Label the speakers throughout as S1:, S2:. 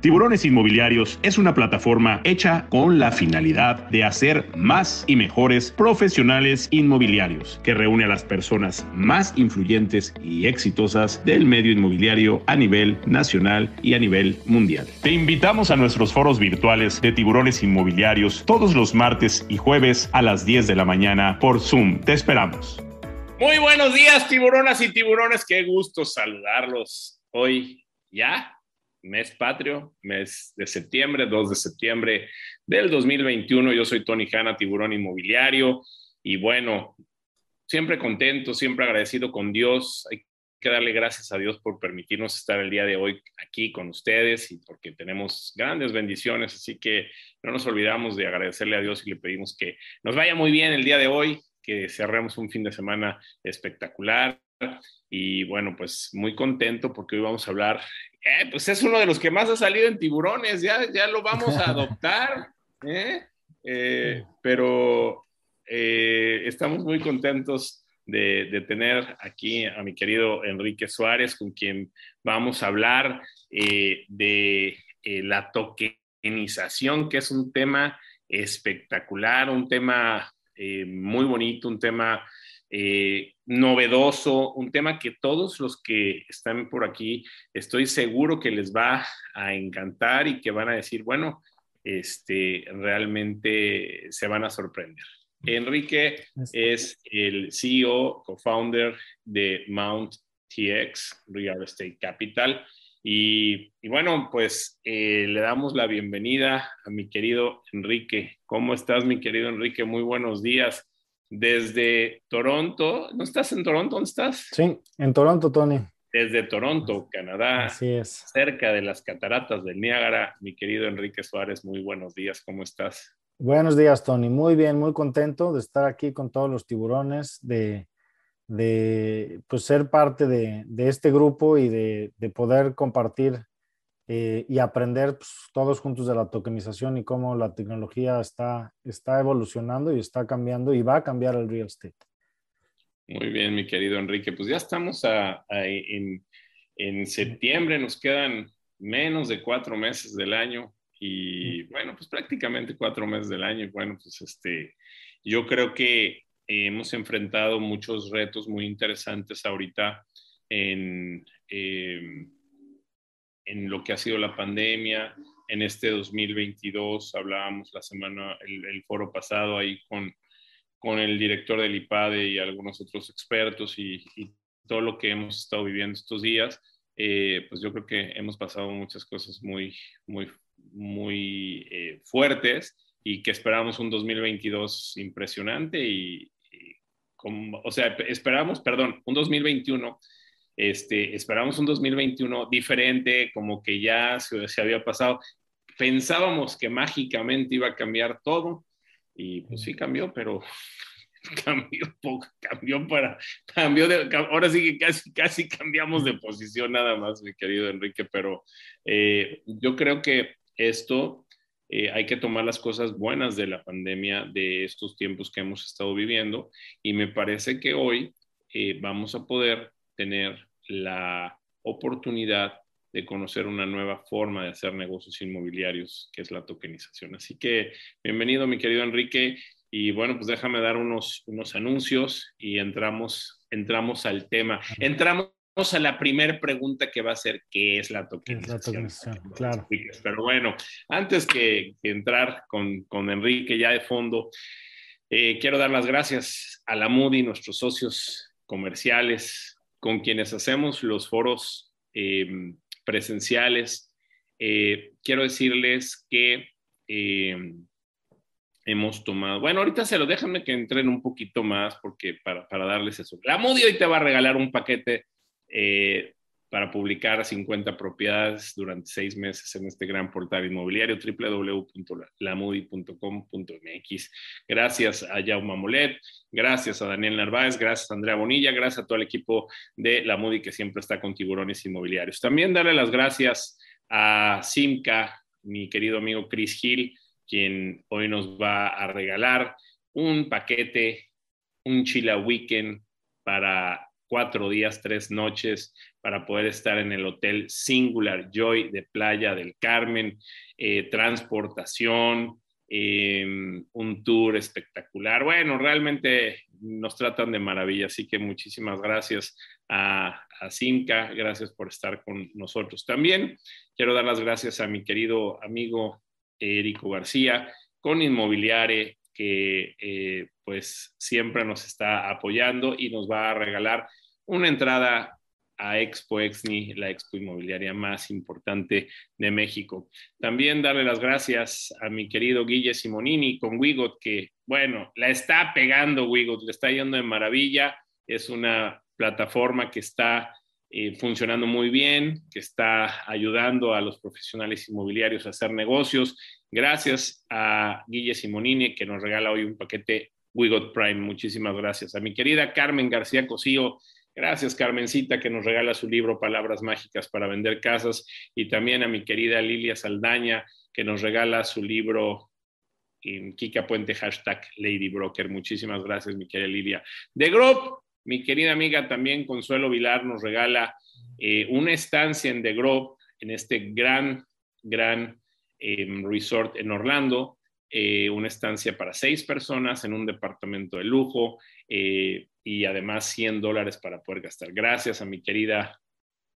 S1: Tiburones Inmobiliarios es una plataforma hecha con la finalidad de hacer más y mejores profesionales inmobiliarios, que reúne a las personas más influyentes y exitosas del medio inmobiliario a nivel nacional y a nivel mundial. Te invitamos a nuestros foros virtuales de Tiburones Inmobiliarios todos los martes y jueves a las 10 de la mañana por Zoom. Te esperamos.
S2: Muy buenos días, tiburonas y tiburones. Qué gusto saludarlos hoy ya mes patrio, mes de septiembre, 2 de septiembre del 2021. Yo soy Tony Hanna, tiburón inmobiliario, y bueno, siempre contento, siempre agradecido con Dios. Hay que darle gracias a Dios por permitirnos estar el día de hoy aquí con ustedes y porque tenemos grandes bendiciones, así que no nos olvidamos de agradecerle a Dios y le pedimos que nos vaya muy bien el día de hoy, que cerremos un fin de semana espectacular. Y bueno, pues muy contento porque hoy vamos a hablar eh, pues es uno de los que más ha salido en tiburones, ya, ya lo vamos a adoptar, ¿eh? Eh, pero estamos muy contentos de, tener aquí a mi querido Enrique Suárez, con quien vamos a hablar de la tokenización, que es un tema espectacular, un tema muy bonito, un tema eh, novedoso, un tema que todos los que están por aquí estoy seguro que les va a encantar y que van a decir, bueno, este, realmente se van a sorprender. Enrique es el CEO, co-founder de Mount TX Real Estate Capital. Y, bueno, pues eh, le damos la bienvenida a mi querido Enrique. ¿Cómo estás, mi querido Enrique? Muy buenos días desde Toronto. ¿No estás en Toronto? ¿Dónde estás?
S3: Sí, en Toronto, Tony.
S2: Desde Toronto, Canadá.
S3: Así es.
S2: Cerca de las cataratas del Niágara. Mi querido Enrique Suárez, muy buenos días. ¿Cómo estás?
S3: Buenos días, Tony. Muy bien, muy contento de estar aquí con todos los tiburones, de, de pues, ser parte de, de este grupo y de, de poder compartir eh, y aprender pues, todos juntos de la tokenización y cómo la tecnología está, está evolucionando y está cambiando y va a cambiar el real estate.
S2: Muy bien, mi querido Enrique. Pues ya estamos en, en, septiembre, nos quedan menos de cuatro meses del año y bueno, pues prácticamente cuatro meses del año. Y bueno, pues este, yo creo que hemos enfrentado muchos retos muy interesantes ahorita en... Eh, en lo que ha sido la pandemia. En este 2022 hablábamos la semana, el, foro pasado ahí con, con el director del IPADE y algunos otros expertos y, todo lo que hemos estado viviendo estos días. Eh, pues yo creo que hemos pasado muchas cosas muy, muy, muy eh, fuertes y que esperamos un 2022 impresionante y, como, o sea, esperamos, perdón, un 2021 este, esperamos un 2021 diferente, como que ya se, había pasado. Pensábamos que mágicamente iba a cambiar todo y pues sí cambió, pero cambió poco, cambió para, cambió de, ahora sí que casi, casi cambiamos de posición nada más, mi querido Enrique, pero eh, yo creo que esto eh, hay que tomar las cosas buenas de la pandemia, de estos tiempos que hemos estado viviendo, y me parece que hoy eh, vamos a poder tener la oportunidad de conocer una nueva forma de hacer negocios inmobiliarios, que es la tokenización. Así que bienvenido, mi querido Enrique. Y bueno, pues déjame dar unos, unos anuncios y entramos, entramos al tema. Entramos a la primera pregunta que va a ser, ¿qué es la tokenización?
S3: claro.
S2: Pero bueno, antes que, entrar con, con, Enrique ya de fondo, eh, quiero dar las gracias a la Moody, nuestros socios comerciales, con quienes hacemos los foros eh, presenciales, eh, quiero decirles que eh, hemos tomado, bueno, ahorita se lo déjenme que entren un poquito más porque para, para darles eso. La Moody hoy te va a regalar un paquete para publicar 50 propiedades durante seis meses en este gran portal inmobiliario www.lamudi.com.mx. Gracias a Jaume Molet, gracias a Daniel Narváez, gracias a Andrea Bonilla, gracias a todo el equipo de La Moody que siempre está con tiburones inmobiliarios. También darle las gracias a Simca, mi querido amigo Chris Hill, quien hoy nos va a regalar un paquete, un Chila Weekend para cuatro días, tres noches para poder estar en el Hotel Singular Joy de Playa del Carmen, eh, transportación, em, un tour espectacular. Bueno, realmente nos tratan de maravilla, así que muchísimas gracias a, a Simca, gracias por estar con nosotros. También quiero dar las gracias a mi querido amigo Erico García con Inmobiliare, que eh, pues siempre nos está apoyando y nos va a regalar una entrada a Expo Exni, la expo inmobiliaria más importante de México. También darle las gracias a mi querido Guille Simonini con Wigot, que bueno, la está pegando Wigot, le está yendo de maravilla. Es una plataforma que está eh, funcionando muy bien, que está ayudando a los profesionales inmobiliarios a hacer negocios. Gracias a Guille Simonini, que nos regala hoy un paquete Wigot Prime. Muchísimas gracias. A mi querida Carmen García Cosío, Gracias, Carmencita, que nos regala su libro Palabras Mágicas para Vender Casas. Y también a mi querida Lilia Saldaña, que nos regala su libro en Kika Puente, hashtag Lady Broker. Muchísimas gracias, mi querida Lilia. De Group, mi querida amiga también Consuelo Vilar nos regala eh, una estancia en The Grove, en este gran, gran em, resort en Orlando. Eh, una estancia para seis personas en un departamento de lujo. Eh, y además 100 dólares para poder gastar. Gracias a mi querida,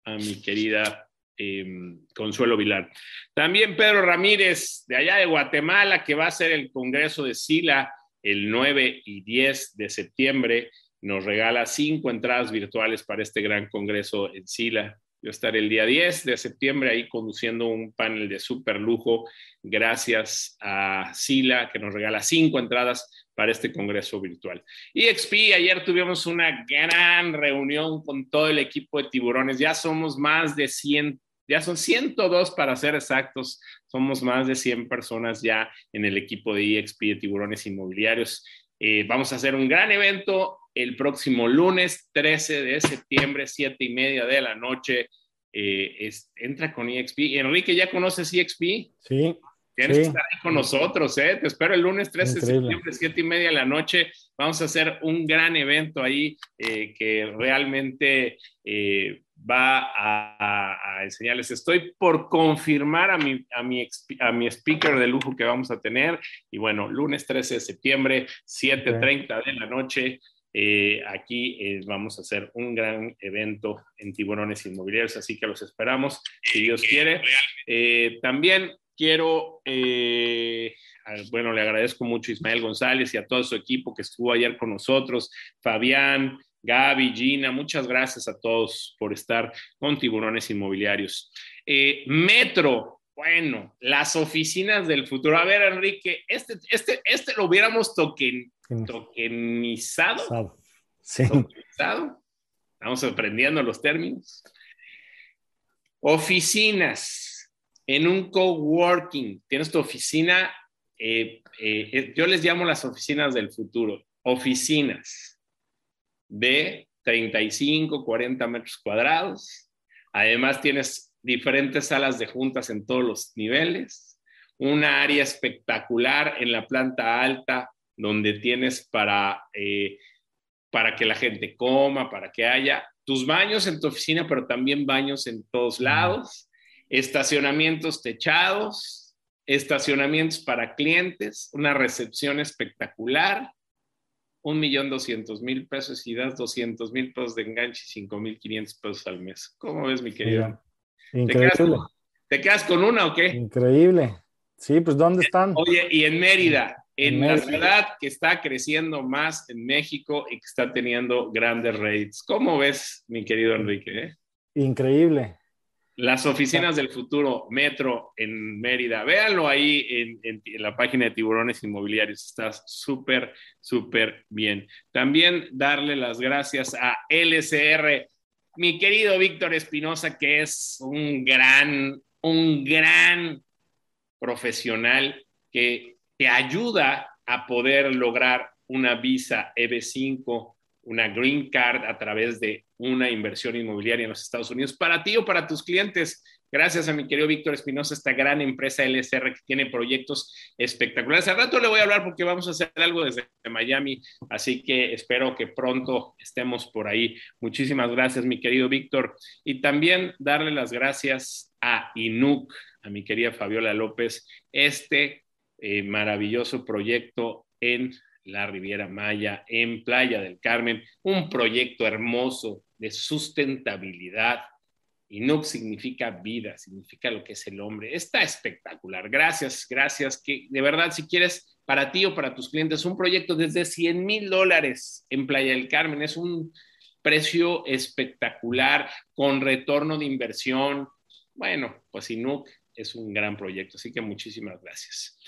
S2: a mi querida em, Consuelo Vilar. También Pedro Ramírez, de allá de Guatemala, que va a ser el Congreso de Sila el 9 y 10 de septiembre, nos regala cinco entradas virtuales para este gran Congreso en Sila. Yo estaré el día 10 de septiembre ahí conduciendo un panel de super lujo, gracias a Sila, que nos regala cinco entradas para este congreso virtual. Y XP, ayer tuvimos una gran reunión con todo el equipo de tiburones. Ya somos más de 100, ya son 102 para ser exactos. Somos más de 100 personas ya en el equipo de EXP de tiburones inmobiliarios. Eh, vamos a hacer un gran evento el próximo lunes 13 de septiembre, 7 y media de la noche. Eh, entra con EXP. Enrique, ¿ya conoces EXP?
S3: Sí.
S2: Tienes que estar ahí con nosotros, ¿eh? Te espero el lunes 13 de septiembre, 7 y media de la noche. Vamos a hacer un gran evento ahí eh, que realmente eh, va a, enseñarles. Estoy por confirmar a mi, a, mi, a mi speaker de lujo que vamos a tener. Y bueno, lunes 13 de septiembre, 7.30 de la noche. Eh, aquí vamos a hacer un gran evento en tiburones inmobiliarios, así que los esperamos, si Dios quiere. también quiero, eh, bueno, le agradezco mucho a Ismael González y a todo su equipo que estuvo ayer con nosotros, Fabián, Gaby, Gina, muchas gracias a todos por estar con Tiburones Inmobiliarios. Eh, Metro, bueno, las oficinas del futuro. A ver, Enrique, este, este, este lo hubiéramos token, tokenizado.
S3: Sí.
S2: Tokenizado. Estamos aprendiendo los términos. Oficinas en un coworking, tienes tu oficina, eh, eh, yo les llamo las oficinas del futuro, oficinas de 35, 40 metros cuadrados. Además tienes diferentes salas de juntas en todos los niveles, una área espectacular en la planta alta donde tienes para, eh, para que la gente coma, para que haya tus baños en tu oficina, pero también baños en todos lados estacionamientos techados, estacionamientos para clientes, una recepción espectacular, un millón doscientos mil pesos y das doscientos mil pesos de enganche y cinco mil quinientos pesos al mes. ¿Cómo ves, mi querido?
S3: Increíble.
S2: ¿Te quedas, con, una o qué?
S3: Increíble. Sí, pues ¿dónde están?
S2: Oye, y en Mérida, en, la ciudad que está creciendo más en México y que está teniendo grandes rates. ¿Cómo ves, mi querido Enrique?
S3: Increíble.
S2: Las oficinas del futuro, Metro en Mérida. Véanlo ahí en, la página de Tiburones Inmobiliarios. Está súper, súper bien. También darle las gracias a LSR, mi querido Víctor Espinosa, que es un gran, un gran profesional que te ayuda a poder lograr una visa EB5 una green card a través de una inversión inmobiliaria en los Estados Unidos para ti o para tus clientes. Gracias a mi querido Víctor Espinosa, esta gran empresa LSR que tiene proyectos espectaculares. Al rato le voy a hablar porque vamos a hacer algo desde Miami, así que espero que pronto estemos por ahí. Muchísimas gracias, mi querido Víctor. Y también darle las gracias a INUC, a mi querida Fabiola López, este eh, maravilloso proyecto en la Riviera Maya, en Playa del Carmen, un proyecto hermoso de sustentabilidad. Y no significa vida, significa lo que es el hombre. Está espectacular. Gracias, gracias. Que de verdad, si quieres para ti o para tus clientes, un proyecto desde 100 mil dólares en Playa del Carmen es un precio espectacular con retorno de inversión. Bueno, pues Inuk es un gran proyecto, así que muchísimas gracias.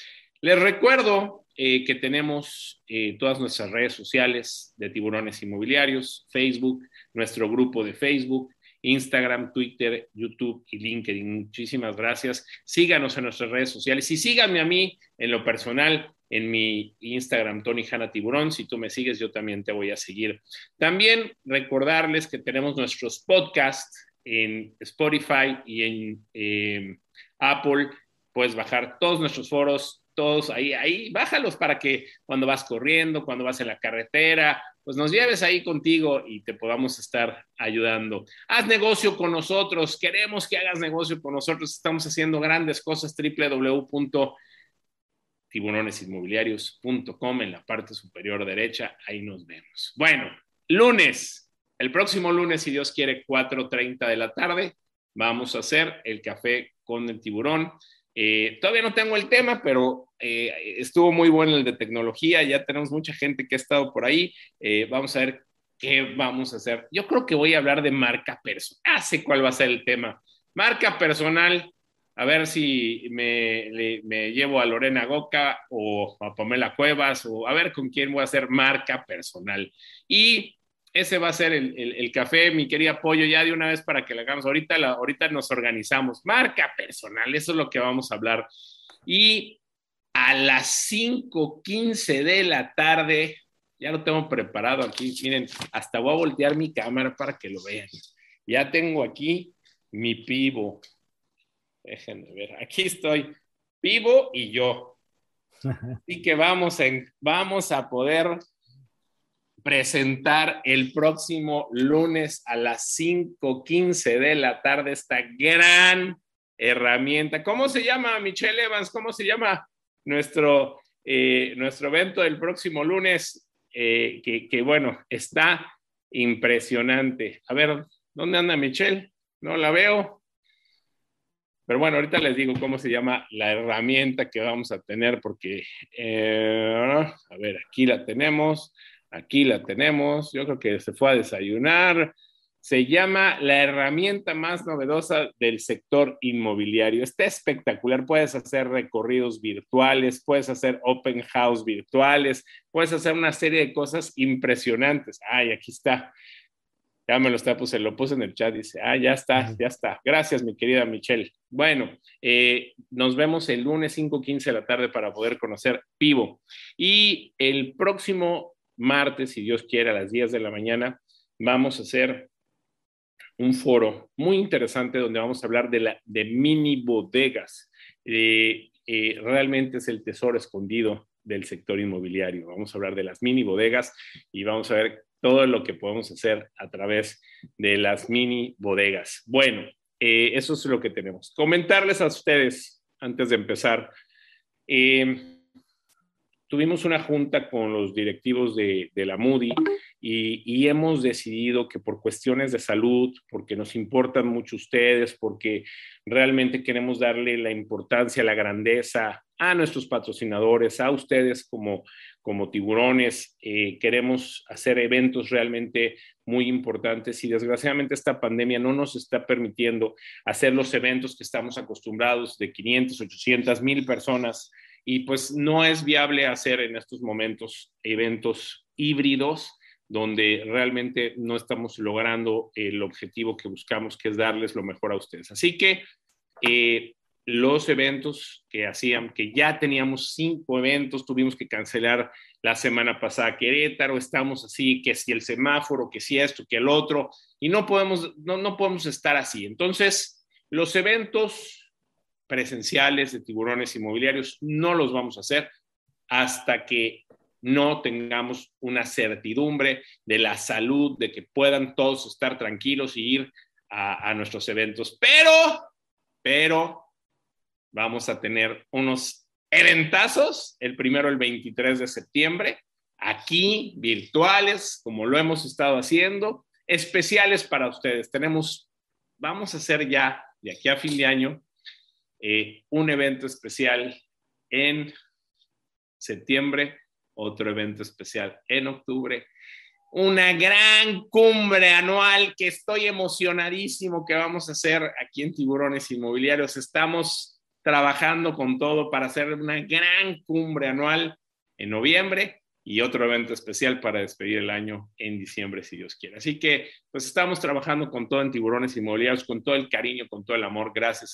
S2: Les recuerdo eh, que tenemos eh, todas nuestras redes sociales de tiburones inmobiliarios, Facebook, nuestro grupo de Facebook, Instagram, Twitter, YouTube y LinkedIn. Muchísimas gracias. Síganos en nuestras redes sociales y síganme a mí en lo personal en mi Instagram, Tony Hanna Tiburón. Si tú me sigues, yo también te voy a seguir. También recordarles que tenemos nuestros podcasts en Spotify y en eh, Apple. Puedes bajar todos nuestros foros, todos ahí, ahí, bájalos para que cuando vas corriendo, cuando vas en la carretera, pues nos lleves ahí contigo y te podamos estar ayudando. Haz negocio con nosotros, queremos que hagas negocio con nosotros, estamos haciendo grandes cosas, www.tiburonesinmobiliarios.com en la parte superior derecha, ahí nos vemos. Bueno, lunes, el próximo lunes, si Dios quiere, 4.30 de la tarde, vamos a hacer el café con el tiburón. Eh, todavía no tengo el tema, pero eh, estuvo muy bueno el de tecnología, ya tenemos mucha gente que ha estado por ahí. Eh, vamos a ver qué vamos a hacer. Yo creo que voy a hablar de marca personal. Ah, sé cuál va a ser el tema. Marca personal, a ver si me, me, llevo a Lorena Goca o a Pamela Cuevas o a ver con quién voy a hacer marca personal. Y ese va a ser el, café, mi querida Pollo, ya de una vez para que lo hagamos. Ahorita, la, ahorita nos organizamos. Marca personal, eso es lo que vamos a hablar. Y a las 5.15 de la tarde, ya lo tengo preparado aquí, miren, hasta voy a voltear mi cámara para que lo vean. Ya tengo aquí mi pivo. Déjenme ver, aquí estoy, pivo y yo. Así que vamos, en, vamos a poder presentar el próximo lunes a las 5.15 de la tarde esta gran herramienta. ¿Cómo se llama, Michelle Evans? ¿Cómo se llama nuestro, eh, nuestro evento del próximo lunes? Eh, que, bueno, está impresionante. A ver, ¿dónde anda Michelle? No la veo. Pero bueno, ahorita les digo cómo se llama la herramienta que vamos a tener, porque, eh, a ver, aquí la tenemos. Aquí la tenemos, yo creo que se fue a desayunar. Se llama la herramienta más novedosa del sector inmobiliario. Está espectacular. Puedes hacer recorridos virtuales, puedes hacer open house virtuales, puedes hacer una serie de cosas impresionantes. Ay, aquí está. Ya me lo está, puse, lo puse en el chat, dice, ah, ya está, ya está. Gracias, mi querida Michelle. Bueno, eh, nos vemos el lunes 5.15 de la tarde para poder conocer Pivo. Y el próximo martes, si Dios quiere, a las 10 de la mañana, vamos a hacer un foro muy interesante donde vamos a hablar de, la, de mini bodegas. Eh, eh, realmente es el tesoro escondido del sector inmobiliario. Vamos a hablar de las mini bodegas y vamos a ver todo lo que podemos hacer a través de las mini bodegas. Bueno, eh, eso es lo que tenemos. Comentarles a ustedes, antes de empezar, tuvimos una junta con los directivos de, la Moody y, hemos decidido que por cuestiones de salud, porque nos importan mucho ustedes, porque realmente queremos darle la importancia, la grandeza a nuestros patrocinadores, a ustedes como, como tiburones, eh, queremos hacer eventos realmente muy importantes y desgraciadamente esta pandemia no nos está permitiendo hacer los eventos que estamos acostumbrados de 500, 800, mil personas y pues no es viable hacer en estos momentos eventos híbridos donde realmente no estamos logrando el objetivo que buscamos, que es darles lo mejor a ustedes. Así que eh, los eventos que hacían, que ya teníamos cinco eventos, tuvimos que cancelar la semana pasada Querétaro, estamos así, que si el semáforo, que si esto, que el otro, y no podemos, no, no podemos estar así. Entonces, Los eventos presenciales de tiburones inmobiliarios no los vamos a hacer hasta que no tengamos una certidumbre de la salud, de que puedan todos estar tranquilos y ir a, nuestros eventos. Pero, pero, vamos a tener unos eventazos, el primero el 23 de septiembre, aquí virtuales, como lo hemos estado haciendo, especiales para ustedes. Tenemos, vamos a hacer ya de aquí a fin de año eh, un evento especial en septiembre, otro evento especial en octubre, una gran cumbre anual que estoy emocionadísimo que vamos a hacer aquí en Tiburones Inmobiliarios. Estamos trabajando con todo para hacer una gran cumbre anual en noviembre y otro evento especial para despedir el año en diciembre, si Dios quiere. Así que, pues estamos trabajando con todo en Tiburones Inmobiliarios, con todo el cariño, con todo el amor, gracias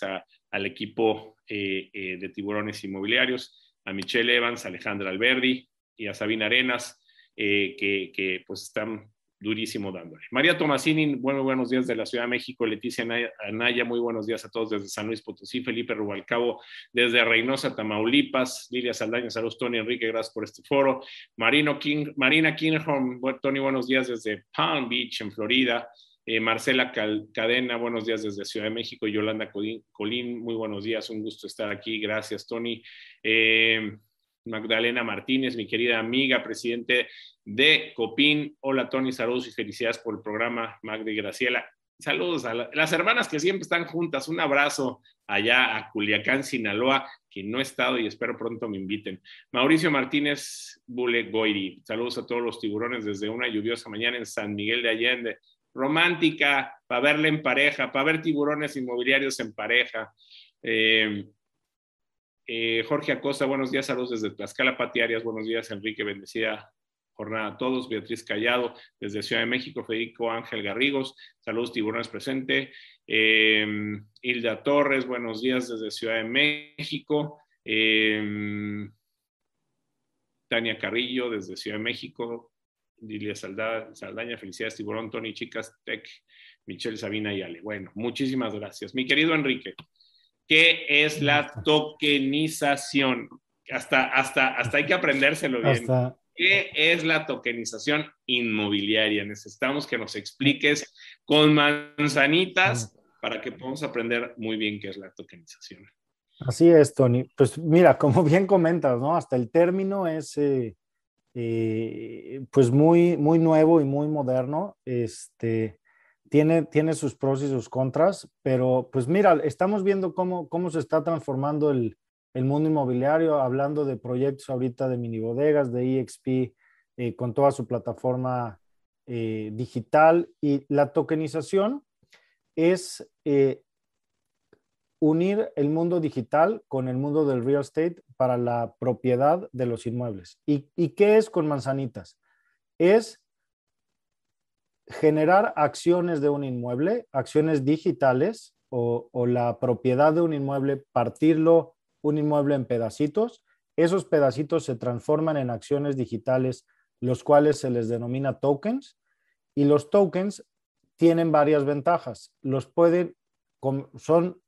S2: al equipo eh, eh, de Tiburones Inmobiliarios, a Michelle Evans, a Alejandra Alberdi y a Sabina Arenas, eh, que, que, pues están durísimo dándole. María Tomasini, buenos, buenos días de la Ciudad de México. Leticia Anaya, muy buenos días a todos desde San Luis Potosí. Felipe Rubalcabo, desde Reynosa, Tamaulipas. Lilia Saldaña, saludos, Tony Enrique, gracias por este foro. Marino King, Marina Kinghorn, Tony, buenos días desde Palm Beach, en Florida. Eh, Marcela Cadena, buenos días desde Ciudad de México. Yolanda Colín, muy buenos días, un gusto estar aquí. Gracias, Tony. Eh, Magdalena Martínez, mi querida amiga, presidente de COPIN. Hola, Tony, saludos y felicidades por el programa, Magda y Graciela. Saludos a las hermanas que siempre están juntas. Un abrazo allá a Culiacán, Sinaloa, que no he estado y espero pronto me inviten. Mauricio Martínez Bule Goiri. Saludos a todos los tiburones desde una lluviosa mañana en San Miguel de Allende. Romántica, para verle en pareja, para ver tiburones inmobiliarios en pareja. Eh, eh, Jorge Acosta, buenos días, saludos desde Tlaxcala, Patiarias, buenos días, Enrique, bendecida jornada a todos. Beatriz Callado, desde Ciudad de México, Federico Ángel Garrigos, saludos, tiburones presente. Em, Hilda Torres, buenos días desde Ciudad de México. Em, Tania Carrillo, desde Ciudad de México. Dilia Saldaña, felicidades, tiburón, Tony, chicas, Tech, Michelle, Sabina y Ale. Bueno, muchísimas gracias. Mi querido Enrique. ¿Qué es la tokenización? Hasta, hasta, hasta hay que aprendérselo bien. ¿Qué es la tokenización inmobiliaria? Necesitamos que nos expliques con manzanitas para que podamos aprender muy bien qué es la tokenización.
S3: Así es, Tony. Pues mira, como bien comentas, ¿no? Hasta el término es eh, eh, pues muy, muy nuevo y muy moderno. Este, tiene, sus pros y sus contras, pero pues mira, estamos viendo cómo, cómo se está transformando el, mundo inmobiliario, hablando de proyectos ahorita de mini bodegas, de EXP, eh, con toda su plataforma eh, digital y la tokenización es eh, unir el mundo digital con el mundo del real estate para la propiedad de los inmuebles. ¿Y, y qué es con manzanitas? Es generar acciones de un inmueble, acciones digitales o, la propiedad de un inmueble, partirlo un inmueble en pedacitos, esos pedacitos se transforman en acciones digitales, los cuales se les denomina tokens, y los tokens tienen varias ventajas. Los pueden, son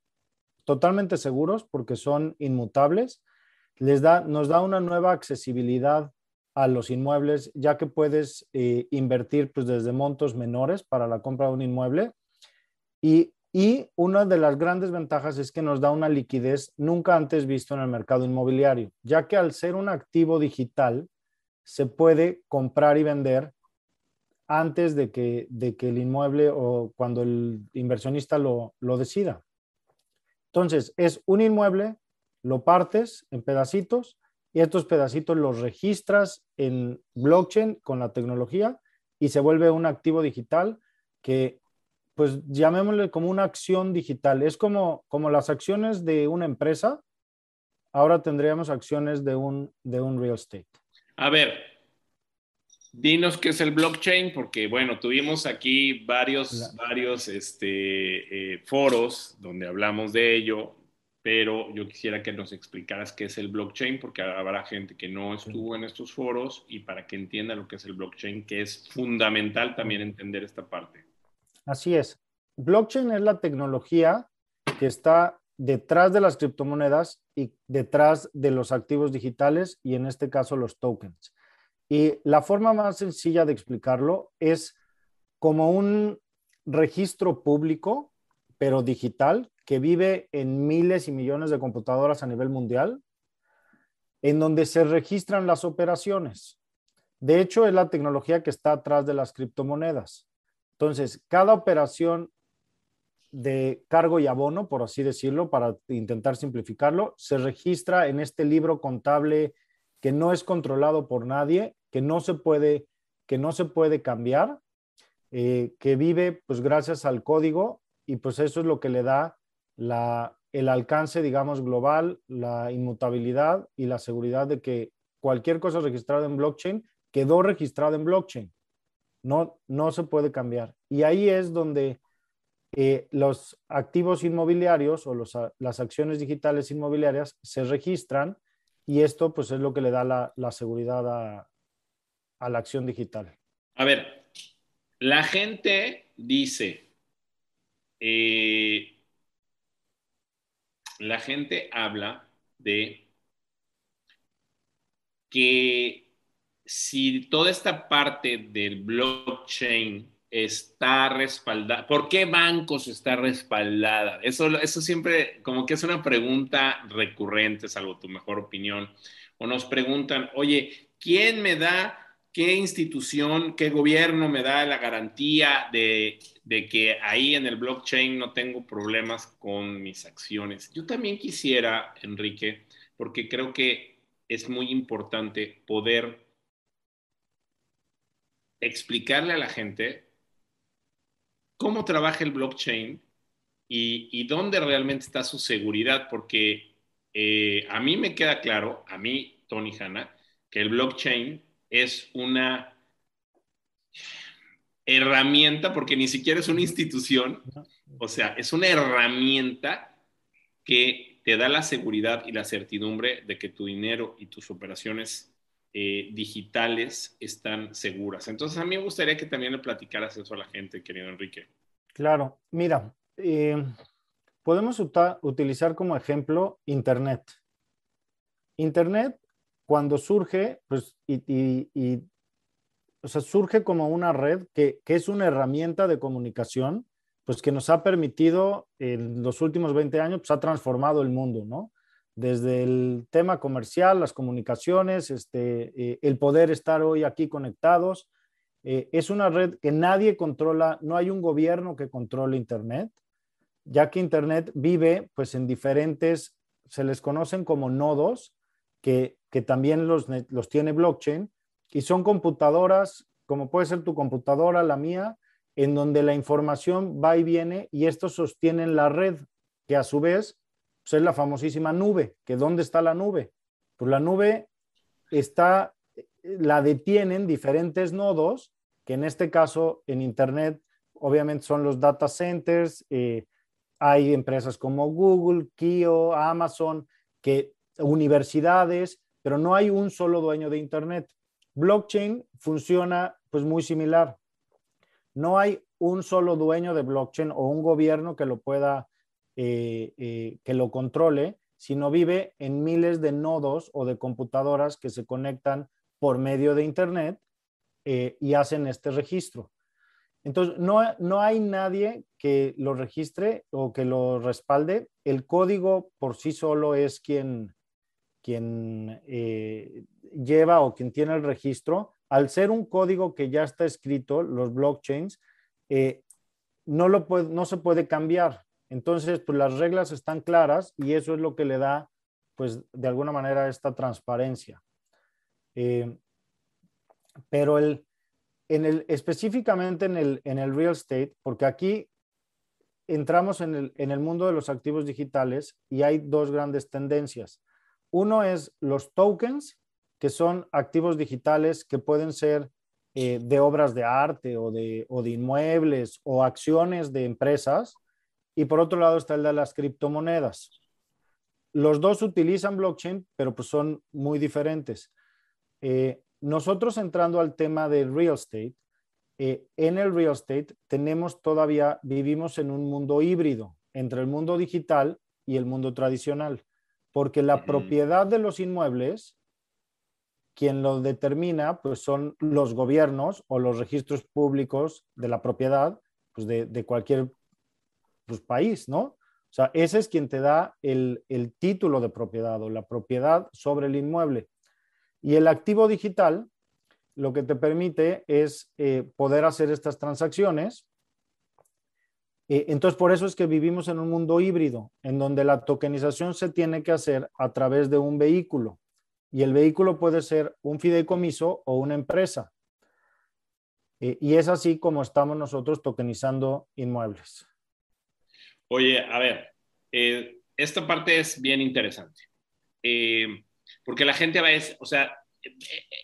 S3: totalmente seguros porque son inmutables, les da, nos da una nueva accesibilidad a los inmuebles, ya que puedes eh, invertir pues, desde montos menores para la compra de un inmueble. Y, una de las grandes ventajas es que nos da una liquidez nunca antes visto en el mercado inmobiliario, ya que al ser un activo digital, se puede comprar y vender antes de que, de que el inmueble o cuando el inversionista lo, lo decida. Entonces, es un inmueble, lo partes en pedacitos y estos pedacitos los registras en blockchain con la tecnología y se vuelve un activo digital que, pues llamémosle como una acción digital. Es como, como las acciones de una empresa, ahora tendríamos acciones de un, de un real estate.
S2: A ver, dinos qué es el blockchain, porque bueno, tuvimos aquí varios, varios este, eh, foros donde hablamos de ello pero yo quisiera que nos explicaras qué es el blockchain, porque habrá gente que no estuvo en estos foros y para que entienda lo que es el blockchain, que es fundamental también entender esta parte.
S3: Así es. Blockchain es la tecnología que está detrás de las criptomonedas y detrás de los activos digitales y en este caso los tokens. Y la forma más sencilla de explicarlo es como un registro público, pero digital, que vive en miles y millones de computadoras a nivel mundial, en donde se registran las operaciones. De hecho, es la tecnología que está atrás de las criptomonedas. Entonces, cada operación de cargo y abono, por así decirlo, para intentar simplificarlo, se registra en este libro contable que no es controlado por nadie, que no se puede, que no se puede cambiar, eh, que vive pues gracias al código y pues eso es lo que le da la, el alcance, digamos, global, la inmutabilidad y la seguridad de que cualquier cosa registrada en blockchain quedó registrada en blockchain. No, no se puede cambiar. Y ahí es donde eh, los activos inmobiliarios o las acciones digitales inmobiliarias se registran y esto pues es lo que le da la, seguridad a, la acción digital.
S2: A ver, la gente dice, eh, la gente habla de que si toda esta parte del blockchain está respaldada? ¿Por qué bancos está respaldada? Eso, eso siempre como que es una pregunta recurrente, salvo tu mejor opinión. O nos preguntan, oye, ¿quién me da, qué institución, qué gobierno me da la garantía de, de que ahí en el blockchain no tengo problemas con mis acciones? Yo también quisiera, Enrique, porque creo que es muy importante poder explicarle a la gente cómo trabaja el blockchain y, dónde realmente está su seguridad, porque eh, a mí me queda claro, a mí, Tony Hanna, que el blockchain es una herramienta, porque ni siquiera es una institución, o sea, es una herramienta que te da la seguridad y la certidumbre de que tu dinero y tus operaciones eh, digitales están seguras. Entonces, a mí me gustaría que también le platicaras eso a la gente, querido Enrique.
S3: Claro, mira, eh, podemos utilizar como ejemplo Internet. Internet, cuando surge, pues, y, o sea, surge como una red que, que, es una herramienta de comunicación, pues que nos ha permitido en los últimos 20 años, pues ha transformado el mundo, ¿no? desde el tema comercial, las comunicaciones, este, eh, el poder estar hoy aquí conectados. Eh, es una red que nadie controla, no hay un gobierno que controle Internet, ya que Internet vive pues en diferentes, se les conocen como nodos, que, también los, los tiene blockchain, y son computadoras, como puede ser tu computadora, la mía, en donde la información va y viene y estos sostienen la red, que a su vez pues es la famosísima nube, que ¿dónde está la nube? Pues la nube está, la detienen diferentes nodos, que en este caso en Internet obviamente son los data centers, eh, hay empresas como Google, Kio, Amazon, que universidades, pero no hay un solo dueño de Internet. Blockchain funciona pues muy similar. No hay un solo dueño de blockchain o un gobierno que lo pueda eh, eh, que lo controle, sino vive en miles de nodos o de computadoras que se conectan por medio de Internet eh, y hacen este registro. Entonces, no, no, hay nadie que lo registre o que lo respalde. El código por sí solo es quien, quien lleva o quien tiene el registro. Al ser un código que ya está escrito, los blockchains, no, lo no se puede cambiar. Entonces, pues las reglas están claras y eso es lo que le da, pues de alguna manera, esta transparencia. Eh, pero el, en el, específicamente en el, en el real estate, porque aquí entramos en el, en el mundo de los activos digitales y hay dos grandes tendencias. Uno es los tokens, que son activos digitales que pueden ser eh, de obras de arte o de, inmuebles o acciones de empresas y por otro lado está el de las criptomonedas. Los dos utilizan blockchain, pero pues son muy diferentes. Eh, nosotros entrando al tema de real estate, eh, en el real estate tenemos todavía, vivimos en un mundo híbrido. entre el mundo digital y el mundo tradicional, porque la propiedad de los inmuebles, quien lo determina, pues son los gobiernos o los registros públicos de la propiedad pues de, cualquier pues, país, ¿no? O sea, ese es quien te da el, título de propiedad o la propiedad sobre el inmueble. Y el activo digital lo que te permite es eh, poder hacer estas transacciones entonces, por eso es que vivimos en un mundo híbrido, en donde la tokenización se tiene que hacer a través de un vehículo. Y el vehículo puede ser un fideicomiso o una empresa. Eh, y es así como estamos nosotros tokenizando inmuebles.
S2: Oye, a ver, eh, esta parte es bien interesante. porque la gente va a, o sea,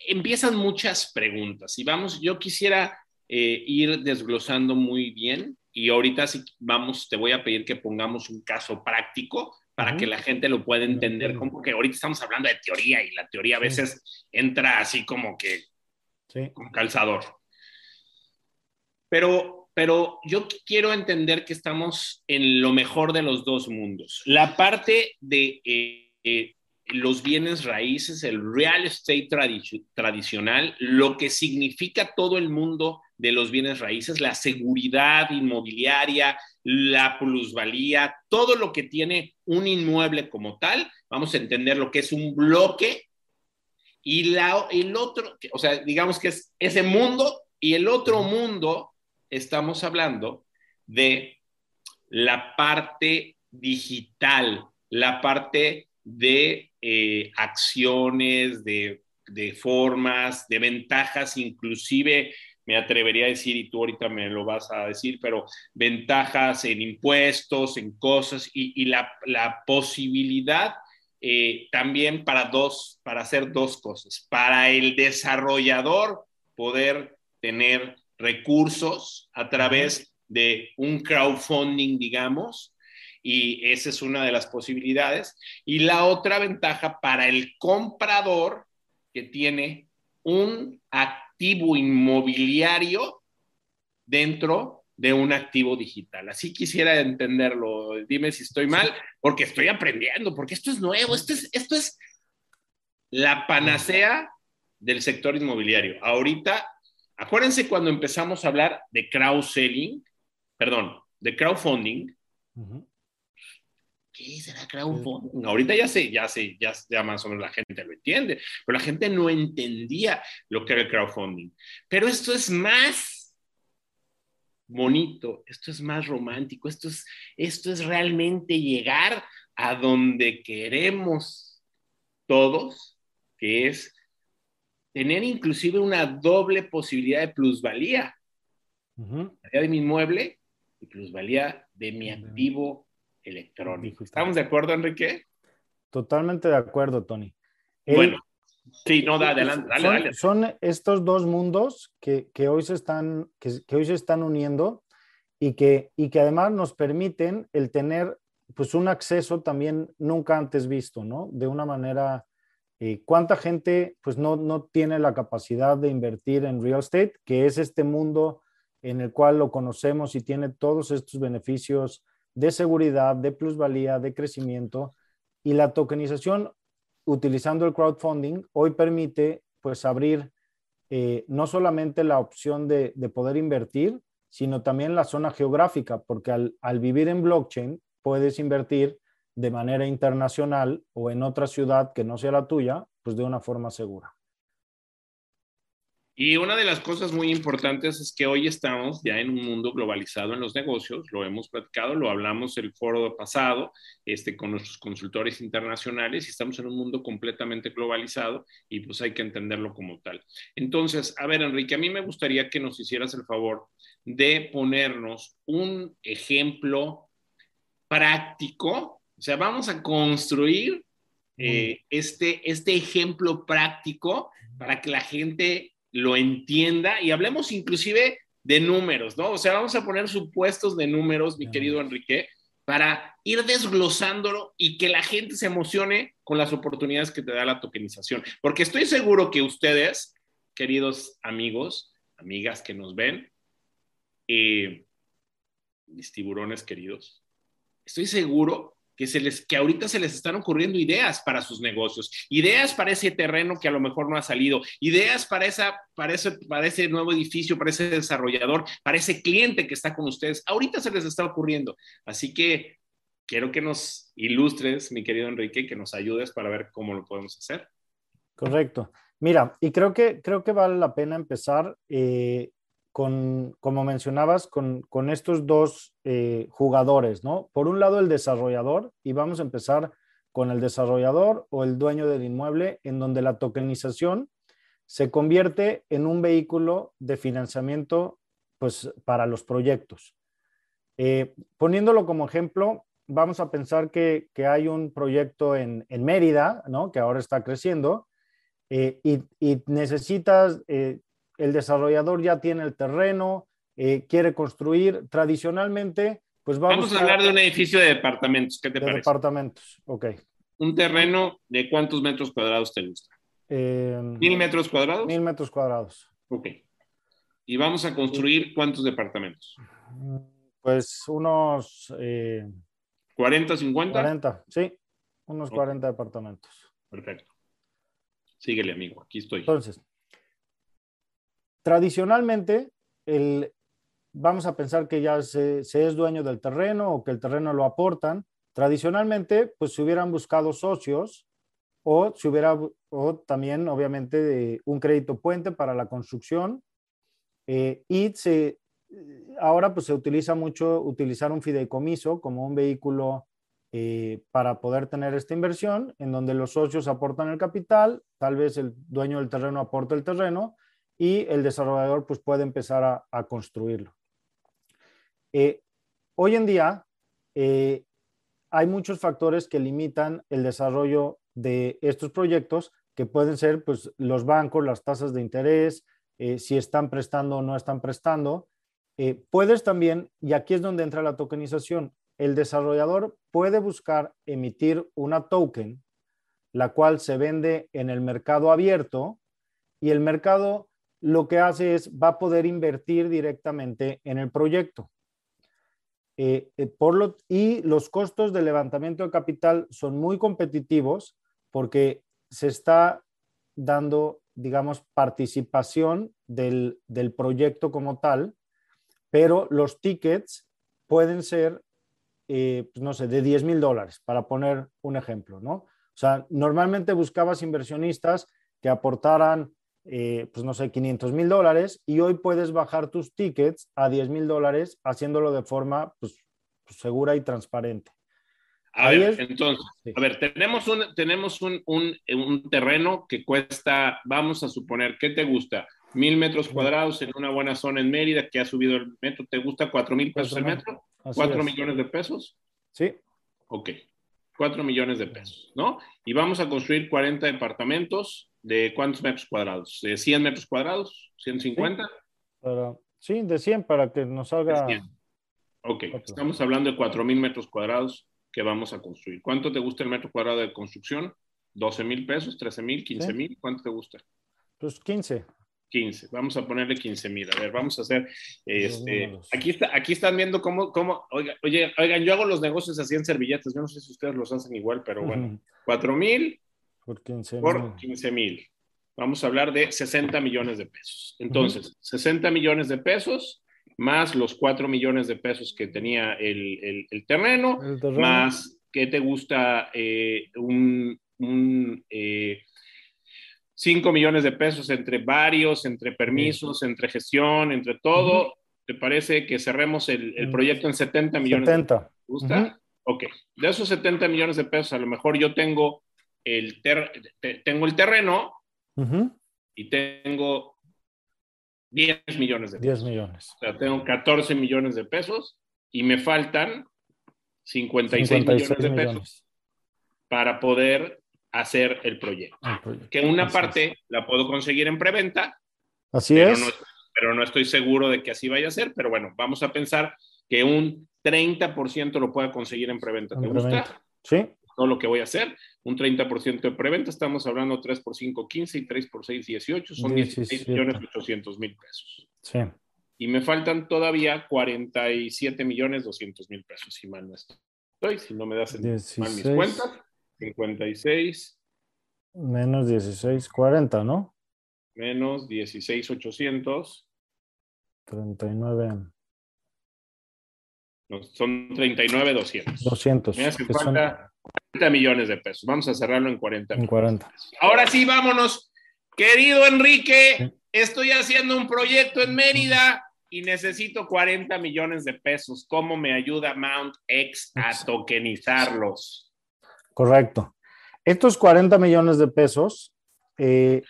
S2: empiezan muchas preguntas y vamos, yo quisiera ir desglosando muy bien y ahorita sí vamos, te voy a pedir que pongamos un caso práctico para que la gente lo pueda entender, como porque ahorita estamos hablando de teoría y la teoría a veces entra así como que con calzador. Pero, pero yo quiero entender que estamos en lo mejor de los dos mundos. La parte de eh, eh, los bienes raíces, el real estate tradicional, lo que significa todo el mundo de los bienes raíces, la seguridad inmobiliaria, la plusvalía, todo lo que tiene un inmueble como tal, vamos a entender lo que es un bloque y el otro, o sea, digamos que es ese mundo y el otro mundo, estamos hablando de la parte digital, la parte de eh, acciones, de, de, formas, de ventajas, inclusive me atrevería a decir, y tú ahorita me lo vas a decir, pero ventajas en impuestos, en cosas, y, la, la, posibilidad eh, también para dos, para hacer dos cosas. Para el desarrollador poder tener recursos a través de un crowdfunding, digamos, y esa es una de las posibilidades. Y la otra ventaja para el comprador que tiene un activo inmobiliario dentro de un activo digital. Así quisiera entenderlo. Dime si estoy mal, porque estoy aprendiendo, porque esto es nuevo, esto es, esto es la panacea del sector inmobiliario. Ahorita, acuérdense cuando empezamos a hablar de crowdselling, perdón, de crowdfunding, ¿qué será crowdfunding? Ahorita ya sé, ya sé, ya, ya más o menos la gente lo entiende, pero la gente no entendía lo que era el crowdfunding. Pero esto es más bonito, esto es más romántico, esto es, esto es realmente llegar a donde queremos todos, que es tener inclusive una doble posibilidad de plusvalía. de mi inmueble y plusvalía de mi activo electrónico. ¿Estamos de acuerdo, Enrique?
S3: Totalmente de acuerdo, Tony.
S2: bueno, sí, no, da, adelante, dale,
S3: son,
S2: dale.
S3: Son estos dos mundos que, hoy, se están, que, hoy se están uniendo y que, y que además nos permiten el tener pues un acceso también nunca antes visto, ¿no? De una manera, eh, ¿cuánta gente pues no, no tiene la capacidad de invertir en real estate, que es este mundo en el cual lo conocemos y tiene todos estos beneficios de seguridad, de plusvalía, de crecimiento. Y la tokenización utilizando el crowdfunding hoy permite pues abrir eh, no solamente la opción de, poder invertir, sino también la zona geográfica, porque al, al vivir en blockchain puedes invertir de manera internacional o en otra ciudad que no sea la tuya, pues de una forma segura.
S2: Y una de las cosas muy importantes es que hoy estamos ya en un mundo globalizado en los negocios, lo hemos platicado, lo hablamos el foro pasado este, con nuestros consultores internacionales y estamos en un mundo completamente globalizado y pues hay que entenderlo como tal. Entonces, a ver, Enrique, a mí me gustaría que nos hicieras el favor de ponernos un ejemplo práctico, o sea, vamos a construir eh, este, este ejemplo práctico para que la gente lo entienda y hablemos inclusive de números, ¿no? O sea, vamos a poner supuestos de números, mi querido Enrique, para ir desglosándolo y que la gente se emocione con las oportunidades que te da la tokenización. Porque estoy seguro que ustedes, queridos amigos, amigas que nos ven, eh, mis tiburones queridos, estoy seguro que, se les, que ahorita se les están ocurriendo ideas para sus negocios, ideas para ese terreno que a lo mejor no ha salido, ideas para, esa, para, ese, nuevo edificio, para ese desarrollador, para ese cliente que está con ustedes. Ahorita se les está ocurriendo. Así que quiero que nos ilustres, mi querido Enrique, que nos ayudes para ver cómo lo podemos hacer.
S3: Correcto. Mira, y creo que, creo que vale la pena empezar eh, con, como mencionabas, con, con estos dos eh, jugadores, ¿no? Por un lado, el desarrollador, y vamos a empezar con el desarrollador o el dueño del inmueble, en donde la tokenización se convierte en un vehículo de financiamiento pues, para los proyectos. Eh, poniéndolo como ejemplo, vamos a pensar que, que hay un proyecto en, en, Mérida, ¿no? que ahora está creciendo, eh, y, y, necesitas el desarrollador ya tiene el terreno, eh, quiere construir. Tradicionalmente, pues
S2: vamos, vamos a hablar de un edificio de departamentos. ¿Qué te
S3: de
S2: parece?
S3: departamentos, ok.
S2: ¿Un terreno de cuántos metros cuadrados te gusta?
S3: Eh,
S2: ¿Mil metros cuadrados?
S3: Mil metros cuadrados.
S2: Ok. ¿Y vamos a construir cuántos departamentos?
S3: Pues unos... Eh,
S2: ¿40, 50?
S3: 40, sí. Unos okay. 40 departamentos.
S2: Perfecto. Síguele, amigo. Aquí estoy.
S3: Entonces, tradicionalmente, el, vamos a pensar que ya se, es dueño del terreno o que el terreno lo aportan. Tradicionalmente, pues se hubieran buscado socios o se hubiera, o también obviamente un crédito puente para la construcción. Eh, y se, ahora pues se utiliza mucho utilizar un fideicomiso como un vehículo eh, para poder tener esta inversión, en donde los socios aportan el capital, tal vez el dueño del terreno aporta el terreno y el desarrollador pues puede empezar a, a construirlo. Eh, hoy en día eh, hay muchos factores que limitan el desarrollo de estos proyectos que pueden ser pues los bancos, las tasas de interés, eh, si están prestando o no están prestando. Puedes también, y aquí es donde entra la tokenización, el desarrollador puede buscar emitir una token, la cual se vende en el mercado abierto y el mercado lo que hace es, va a poder invertir directamente en el proyecto. Eh, eh, y los costos de levantamiento de capital son muy competitivos porque se está dando, digamos, participación del, del proyecto como tal, pero los tickets pueden ser, eh, pues no sé, de 10 mil dólares, para poner un ejemplo, ¿no? O sea, normalmente buscabas inversionistas que aportaran eh, pues no sé, 500 mil dólares y hoy puedes bajar tus tickets a 10 mil dólares haciéndolo de forma pues, pues, segura y transparente.
S2: A Ahí ver, es... entonces, sí. a ver, tenemos, un, tenemos un, un, un, terreno que cuesta, vamos a suponer, ¿qué te gusta? Mil metros cuadrados en una buena zona en Mérida que ha subido el metro, ¿te gusta cuatro mil pesos el metro? Así ¿Cuatro es. millones de pesos?
S3: Sí.
S2: Ok, cuatro millones de pesos, ¿no? Y vamos a construir 40 departamentos ¿De cuántos metros cuadrados? ¿De 100 metros cuadrados? ¿150?
S3: Sí, para, sí de 100 para que nos salga.
S2: Ok, estamos hablando de 4.000 metros cuadrados que vamos a construir. ¿Cuánto te gusta el metro cuadrado de construcción? ¿12 mil pesos? ¿13 mil? ¿15 mil? ¿Sí? ¿Cuánto te gusta?
S3: Pues 15.
S2: 15. Vamos a ponerle 15 mil. A ver, vamos a hacer. Este, aquí, está, aquí están viendo cómo. cómo oiga, oye, oigan, yo hago los negocios así en servilletas. Yo no sé si ustedes los hacen igual, pero bueno. Uh -huh. 4 mil
S3: por 15
S2: por 15 mil. Vamos a hablar de 60 millones de pesos. Entonces, uh -huh. 60 millones de pesos más los 4 millones de pesos que tenía el, el, el, terreno, el terreno, más que te gusta eh, un, un eh, 5 millones de pesos entre varios, entre permisos, entre gestión, entre todo. Uh -huh. ¿Te parece que cerremos el, el, proyecto en 70 millones?
S3: 70.
S2: ¿Te gusta? Uh -huh. Ok. De esos 70 millones de pesos, a lo mejor yo tengo el, ter tengo el terreno uh -huh. y tengo 10 millones de
S3: pesos. 10 millones.
S2: O sea, tengo 14 millones de pesos y me faltan 56, 56 millones de pesos millones. para poder hacer el proyecto. el proyecto. Que una así parte es. la puedo conseguir en preventa.
S3: Así pero es.
S2: No, pero no estoy seguro de que así vaya a ser, pero bueno, vamos a pensar que un 30% lo pueda conseguir en preventa. ¿Te en gusta? Preventa.
S3: Sí.
S2: Todo lo que voy a hacer un 30% de preventa, estamos hablando 3 por 5, 15 y 3 por 6, 18, son 16 millones 800 mil pesos.
S3: Sí.
S2: Y me faltan todavía 47 millones 200 mil pesos, si mal no estoy. si no me das mal mis cuentas. 56.
S3: Menos 16, 40, ¿no?
S2: Menos 16, 800.
S3: 39.
S2: No, son 39, 200.
S3: 200.
S2: Me hace falta 40 millones de pesos. Vamos a cerrarlo en 40
S3: En 40.
S2: Ahora sí, vámonos. Querido Enrique, estoy haciendo un proyecto en Mérida y necesito 40 millones de pesos. ¿Cómo me ayuda Mount X a tokenizarlos?
S3: Correcto. Estos 40 millones de pesos. Eh,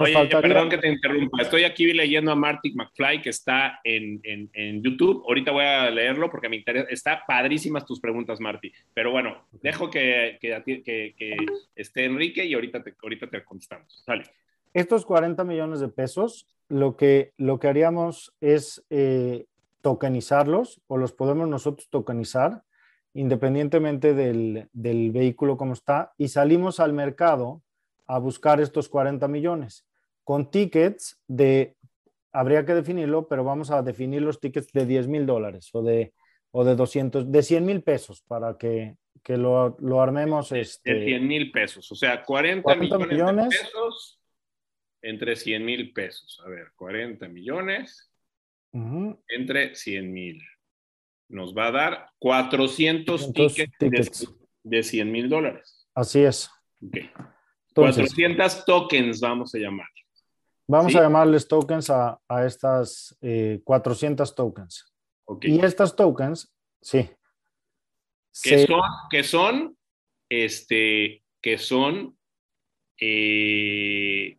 S2: Oye, perdón que te interrumpa. Estoy aquí leyendo a Marty McFly que está en, en, YouTube. Ahorita voy a leerlo porque me interesa. Está padrísimas tus preguntas, Marty. Pero bueno, dejo que, que, que, esté Enrique y ahorita te, ahorita te contestamos. Dale.
S3: Estos 40 millones de pesos, lo que, lo que haríamos es eh, tokenizarlos o los podemos nosotros tokenizar independientemente del, vehículo como está, y salimos al mercado a buscar estos 40 millones con tickets de, habría que definirlo, pero vamos a definir los tickets de 10 mil dólares o de, o de 200, de 100 mil pesos para que, lo, lo, armemos. Este,
S2: de 100 mil pesos, o sea, 40, millones, de pesos entre 100 mil pesos. A ver, 40 millones entre 100 mil nos va a dar 400 tickets, De, 100 mil dólares.
S3: Así es.
S2: 400 tokens vamos a llamar.
S3: Vamos a llamarles tokens a, estas 400 eh, tokens. Y estas tokens, sí.
S2: Que son, que son, este, que son eh,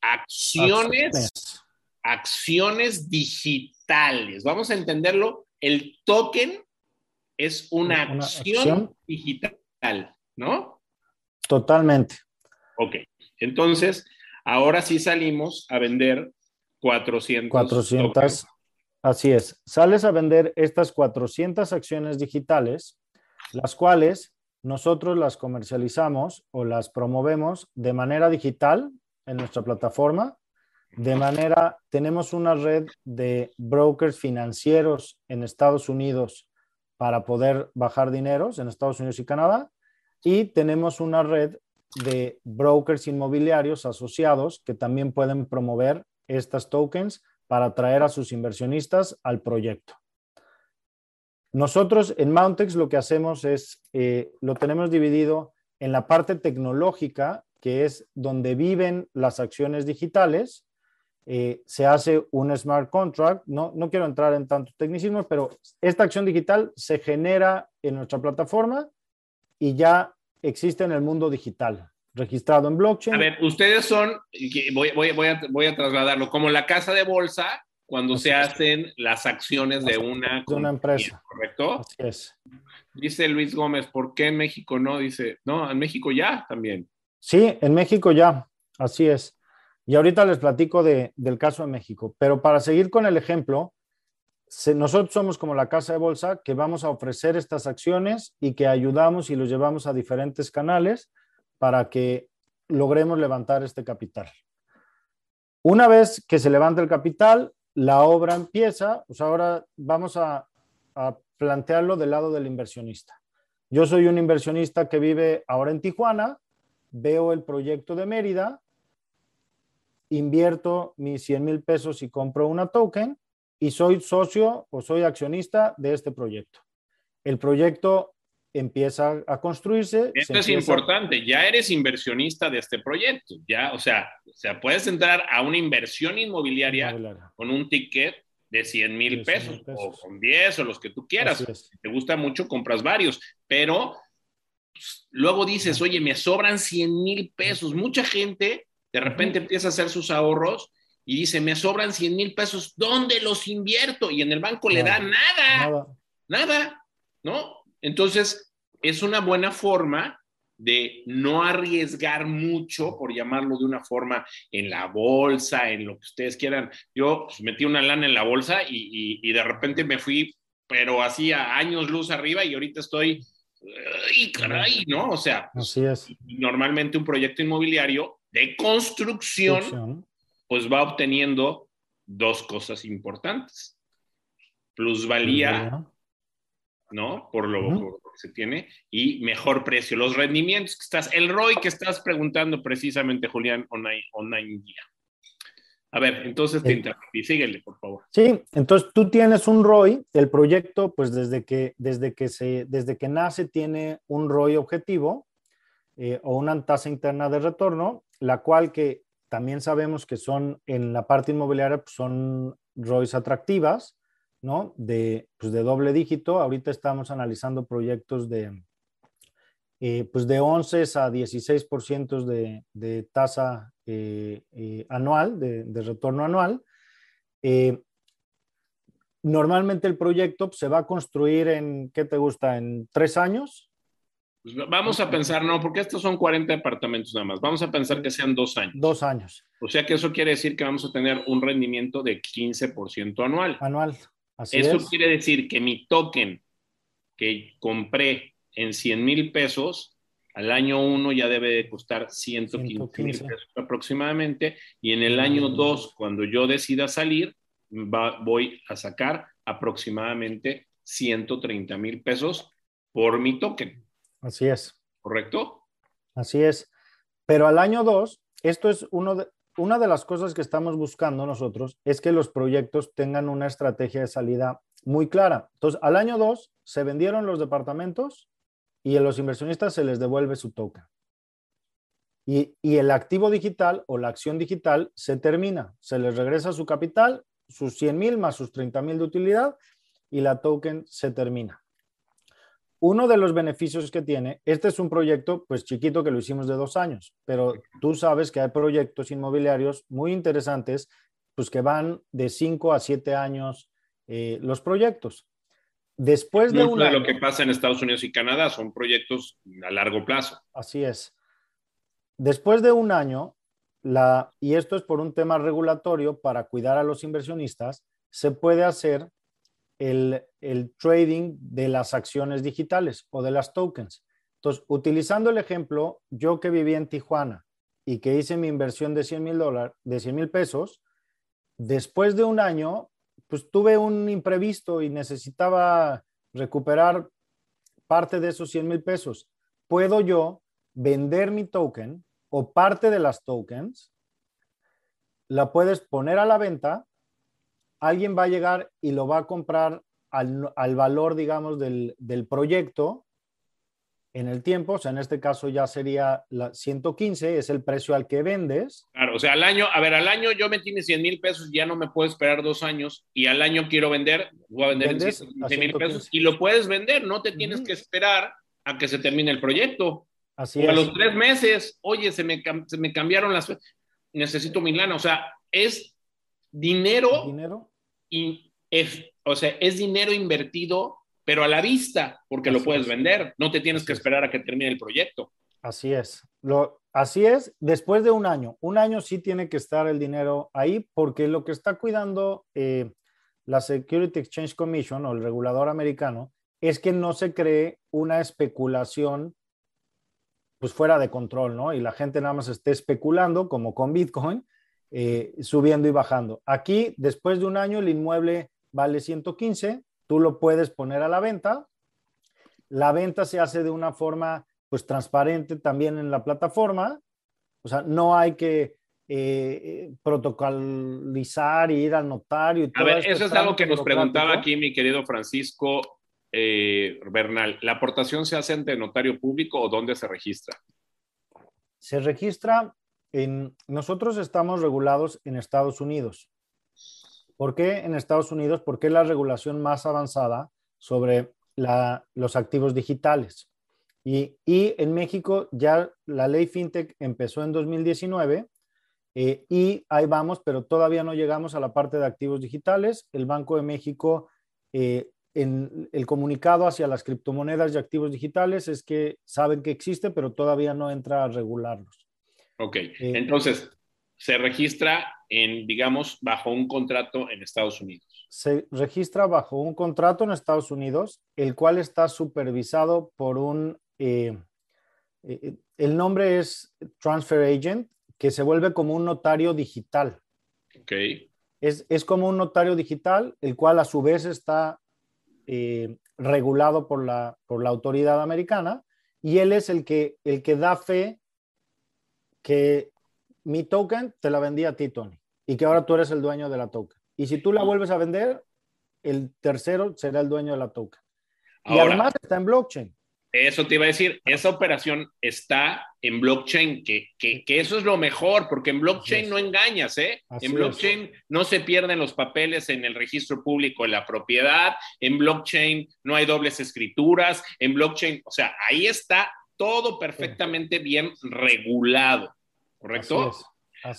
S2: acciones, acciones digitales. Vamos a entenderlo el token es una, acción, digital, ¿no?
S3: Totalmente.
S2: Ok, entonces ahora sí salimos a vender 400.
S3: 400, así es. Sales a vender estas 400 acciones digitales, las cuales nosotros las comercializamos o las promovemos de manera digital en nuestra plataforma de manera, tenemos una red de brokers financieros en Estados Unidos para poder bajar dineros en Estados Unidos y Canadá. Y tenemos una red de brokers inmobiliarios asociados que también pueden promover estas tokens para atraer a sus inversionistas al proyecto. Nosotros en Mountex lo que hacemos es, eh, lo tenemos dividido en la parte tecnológica, que es donde viven las acciones digitales, eh, se hace un smart contract. No, no quiero entrar en tantos tecnicismos, pero esta acción digital se genera en nuestra plataforma y ya existe en el mundo digital, registrado en blockchain.
S2: A ver, ustedes son, voy, voy, voy, a, voy a, trasladarlo, como la casa de bolsa cuando se hacen las acciones de una,
S3: de una empresa.
S2: ¿Correcto?
S3: Así es.
S2: Dice Luis Gómez, ¿por qué en México no? Dice, no, en México ya también.
S3: Sí, en México ya, así es. Y ahorita les platico del caso de México, pero para seguir con el ejemplo, nosotros somos como la casa de bolsa que vamos a ofrecer estas acciones y que ayudamos y los llevamos a diferentes canales para que logremos levantar este capital. Una vez que se levanta el capital, la obra empieza, pues ahora vamos a, a plantearlo del lado del inversionista. Yo soy un inversionista que vive ahora en Tijuana, veo el proyecto de Mérida, invierto mis 100 mil pesos y compro una token y soy socio o soy accionista de este proyecto. El proyecto empieza a construirse.
S2: Esto es importante, ya eres inversionista de este proyecto, ya, o sea, o sea puedes entrar a una inversión inmobiliaria, con un ticket de 100 mil pesos, o con 10 o los que tú quieras. Si te gusta mucho, compras varios, pero pues, luego dices, oye, me sobran 100 mil pesos. Mucha gente de repente empieza a hacer sus ahorros y dice, me sobran 100 mil pesos, ¿dónde los invierto? Y en el banco le da nada, nada, ¿no? Entonces, es una buena forma de no arriesgar mucho, por llamarlo de una forma, en la bolsa, en lo que ustedes quieran. Yo pues, metí una lana en la bolsa y, de repente me fui, pero hacía años luz arriba y ahorita estoy, ¡ay, caray! ¿No? O sea,
S3: Así es.
S2: normalmente un proyecto inmobiliario de construcción, pues va obteniendo dos cosas importantes. Plusvalía, ¿no? Por lo, que que se tiene y mejor precio. Los rendimientos que estás, el ROI que estás preguntando precisamente, Julián día. A ver, entonces te interrumpí, síguele, por favor.
S3: Sí, entonces tú tienes un ROI, el proyecto, pues desde que, desde que, se, desde que nace tiene un ROI objetivo eh, o una tasa interna de retorno, la cual que también sabemos que son en la parte inmobiliaria, pues son ROIs atractivas, ¿no? De, pues de doble dígito. Ahorita estamos analizando proyectos de, eh, pues de 11 a 16% de, de tasa eh, eh, anual, de, retorno anual. normalmente el proyecto pues, se va a construir en, ¿qué te gusta? ¿En tres años?
S2: Pues vamos a pensar, no, porque estos son 40 departamentos nada más. Vamos a pensar que sean dos años.
S3: Dos años.
S2: O sea que eso quiere decir que vamos a tener un rendimiento de 15% anual.
S3: Anual.
S2: Eso quiere decir que mi token que compré en 100 mil pesos, al año 1 ya debe de costar 115 mil pesos aproximadamente, y en el año 2, cuando yo decida salir, voy a sacar aproximadamente 130 mil pesos por mi token.
S3: Así es.
S2: ¿Correcto?
S3: Así es. Pero al año 2, esto es uno de, una de las cosas que estamos buscando nosotros es que los proyectos tengan una estrategia de salida muy clara. Entonces, al año 2 se vendieron los departamentos y a los inversionistas se les devuelve su token. Y, el activo digital o la acción digital se termina, se les regresa su capital, sus 100 mil más sus 30 mil de utilidad y la token se termina. Uno de los beneficios que tiene, este es un proyecto pues chiquito que lo hicimos de dos años, pero tú sabes que hay proyectos inmobiliarios muy interesantes, pues que van de cinco a siete años eh, los proyectos. Después de,
S2: de lo que pasa en Estados Unidos y Canadá, son proyectos a largo plazo.
S3: Así es. Después de un año, la, y esto es por un tema regulatorio para cuidar a los inversionistas, se puede hacer el, trading de las acciones digitales o de las tokens. Entonces, utilizando el ejemplo, yo que viví en Tijuana y que hice mi inversión de 100 mil dólares, de 100 mil pesos, después de un año, pues tuve un imprevisto y necesitaba recuperar parte de esos 100 mil pesos. ¿Puedo yo vender mi token o parte de las tokens? La puedes poner a la venta alguien va a llegar y lo va a comprar al, valor, digamos, del, proyecto en el tiempo, o sea, en este caso ya sería la 115, es el precio al que vendes.
S2: Claro, o sea, al año, a ver, al año yo me tiene 100 mil pesos, ya no me puedo esperar dos años y al año quiero vender, voy a vender en 100 mil pesos y lo puedes vender, no te tienes que esperar a que se termine el proyecto.
S3: Así
S2: o a los tres meses, oye, se me, se me cambiaron las, necesito mi lana, o sea, es dinero.
S3: Dinero
S2: es, o sea, es dinero invertido, pero a la vista, porque lo puedes vender, no te tienes que esperar a que termine el proyecto.
S3: Así es. Lo, así es, después de un año, un año sí tiene que estar el dinero ahí, porque lo que está cuidando eh, la Security Exchange Commission o el regulador americano es que no se cree una especulación pues fuera de control, ¿no? Y la gente nada más esté especulando, como con Bitcoin, eh, subiendo y bajando. Aquí, después de un año, el inmueble vale 115, tú lo puedes poner a la venta. La venta se hace de una forma pues transparente también en la plataforma. O sea, no hay que eh, protocolizar y ir al notario. Y
S2: a ver, eso es algo que nos preguntaba aquí mi querido Francisco eh, Bernal. ¿La aportación se hace ante notario público o dónde se registra?
S3: Se registra nosotros estamos regulados en Estados Unidos. ¿Por qué en Estados Unidos? Porque es la regulación más avanzada sobre los activos digitales. Y, en México ya la ley FinTech empezó en 2019 eh, y ahí vamos, pero todavía no llegamos a la parte de activos digitales. El Banco de México, eh, en el comunicado hacia las criptomonedas y activos digitales es que saben que existe, pero todavía no entra a regularlos.
S2: Ok, eh, entonces se registra en, digamos, bajo un contrato en Estados Unidos.
S3: Se registra bajo un contrato en Estados Unidos, el cual está supervisado por un, eh, eh, el nombre es Transfer Agent, que se vuelve como un notario digital.
S2: Ok.
S3: Es, es como un notario digital, el cual a su vez está eh, regulado por la, por la autoridad americana y él es el que, el que da fe que mi token te la vendí a ti, Tony, y que ahora tú eres el dueño de la token. Y si tú la vuelves a vender, el tercero será el dueño de la token. Y además está en blockchain.
S2: Eso te iba a decir, esa operación está en blockchain, que, que, que eso es lo mejor, porque en blockchain no engañas, ¿eh? en blockchain no se pierden los papeles en el registro público de la propiedad, en blockchain no hay dobles escrituras, en blockchain, o sea, ahí está todo perfectamente bien regulado, ¿correcto?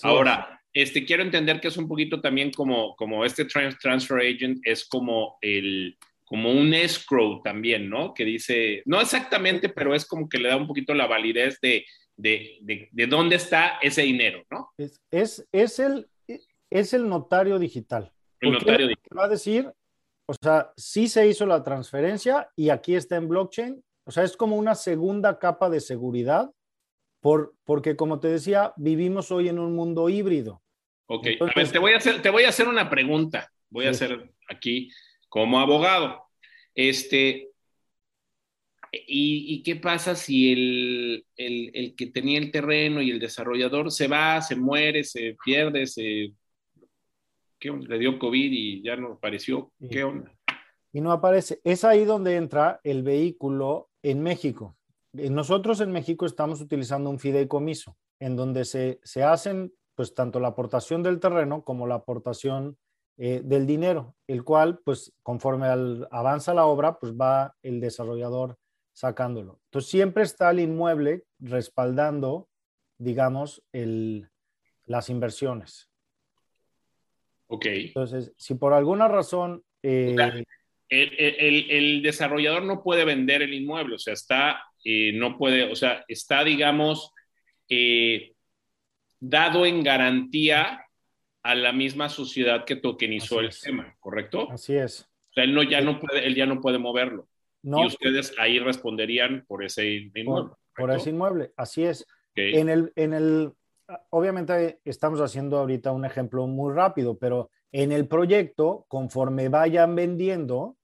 S2: Ahora, este, quiero entender que es un poquito también como, como este transfer agent es como el como un escrow también, ¿no? Que dice, no exactamente, pero es como que le da un poquito la validez de, de, de, dónde está ese dinero, ¿no?
S3: Es, es, es, el, es el notario digital.
S2: El notario digital.
S3: Va a decir, o sea, sí se hizo la transferencia y aquí está en blockchain. O sea, es como una segunda capa de seguridad, por, porque como te decía, vivimos hoy en un mundo híbrido.
S2: Ok, a ver, te voy a hacer, te voy a hacer una pregunta. Voy a hacer aquí como abogado. Este, ¿y, qué pasa si el, el, que tenía el terreno y el desarrollador se va, se muere, se pierde, se... ¿Qué Le dio COVID y ya no apareció. ¿Qué onda?
S3: Y no aparece. Es ahí donde entra el vehículo en México. Nosotros en México estamos utilizando un fideicomiso, en donde se, se hacen pues tanto la aportación del terreno como la aportación eh, del dinero, el cual, pues, conforme avanza la obra, pues va el desarrollador sacándolo. Entonces, siempre está el inmueble respaldando, digamos, el, las inversiones.
S2: Ok.
S3: Entonces, si por alguna razón...
S2: Eh, el, desarrollador no puede vender el inmueble, o sea, está, eh, no puede, o sea, está, digamos, dado en garantía a la misma sociedad que tokenizó el tema, ¿correcto?
S3: Así es.
S2: O sea, él, no, ya no puede, él ya no puede moverlo. No. Y ustedes ahí responderían por ese
S3: inmueble. Por, ese inmueble, así es. En, el, en el, obviamente estamos haciendo ahorita un ejemplo muy rápido, pero en el proyecto, conforme vayan vendiendo,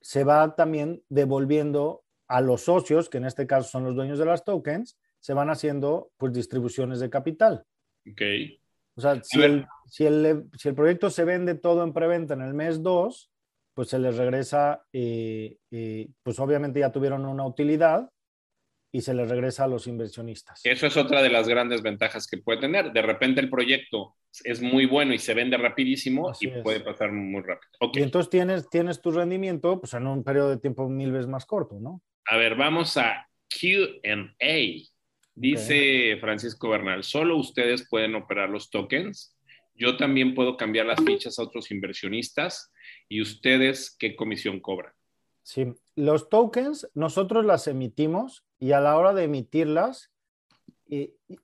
S3: se va también devolviendo a los socios, que en este caso son los dueños de las tokens, se van haciendo pues distribuciones de capital.
S2: Okay.
S3: O sea, si el, si, el, si el, proyecto se vende todo en preventa en el mes 2, pues se les regresa, eh, eh, pues obviamente ya tuvieron una utilidad y se les regresa a los inversionistas.
S2: Eso es otra de las grandes ventajas que puede tener. De repente el proyecto es muy bueno y se vende rapidísimo y puede pasar muy rápido.
S3: Y entonces tienes, tienes tu rendimiento pues, en un periodo de tiempo mil veces más corto, ¿no?
S2: A ver, vamos a QA. Dice Francisco Bernal, solo ustedes pueden operar los tokens. Yo también puedo cambiar las fichas a otros inversionistas. ¿Y ustedes qué comisión cobran?
S3: Sí, los tokens nosotros las emitimos y a la hora de emitirlas,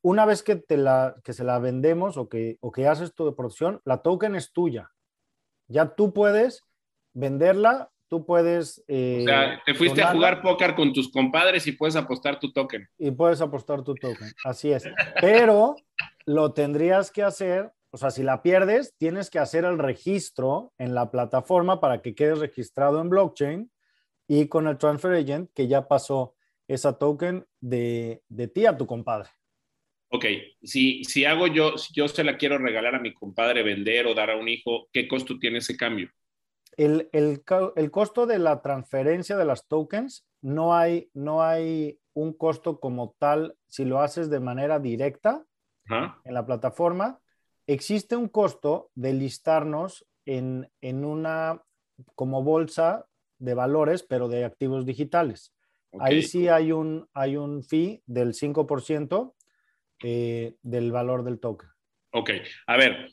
S3: una vez que, te la, que se la vendemos o que, o que haces tu producción, la token es tuya. Ya tú puedes venderla tú puedes...
S2: Eh, o sea, te fuiste a jugar póker con tus compadres y puedes apostar tu token.
S3: Y puedes apostar tu token, así es. Pero lo tendrías que hacer, o sea, si la pierdes, tienes que hacer el registro en la plataforma para que quedes registrado en blockchain y con el transfer agent que ya pasó esa token de, de ti a tu compadre.
S2: Ok, si, si hago yo, si yo se la quiero regalar a mi compadre, vender o dar a un hijo, ¿qué costo tiene ese cambio?
S3: El, el, costo de la transferencia de las tokens, no hay, no hay un costo como tal si lo haces de manera directa en la plataforma. Existe un costo de listarnos en, en, una como bolsa de valores, pero de activos digitales. Ahí sí hay un, hay un fee del 5% eh, del valor del token.
S2: Ok, a ver,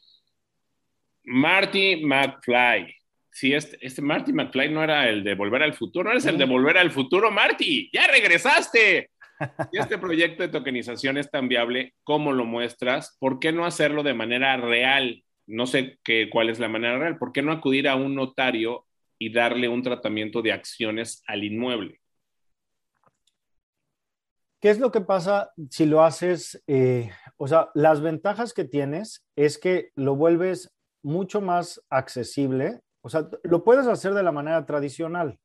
S2: Marty McFly si este, este Marty McFly no era el de Volver al Futuro, no eres el de Volver al Futuro, Marty, ya regresaste. Y este proyecto de tokenización es tan viable, ¿cómo lo muestras? ¿Por qué no hacerlo de manera real? No sé qué, cuál es la manera real. ¿Por qué no acudir a un notario y darle un tratamiento de acciones al inmueble?
S3: ¿Qué es lo que pasa si lo haces? Eh, o sea, las ventajas que tienes es que lo vuelves mucho más accesible o sea, lo puedes hacer de la manera tradicional,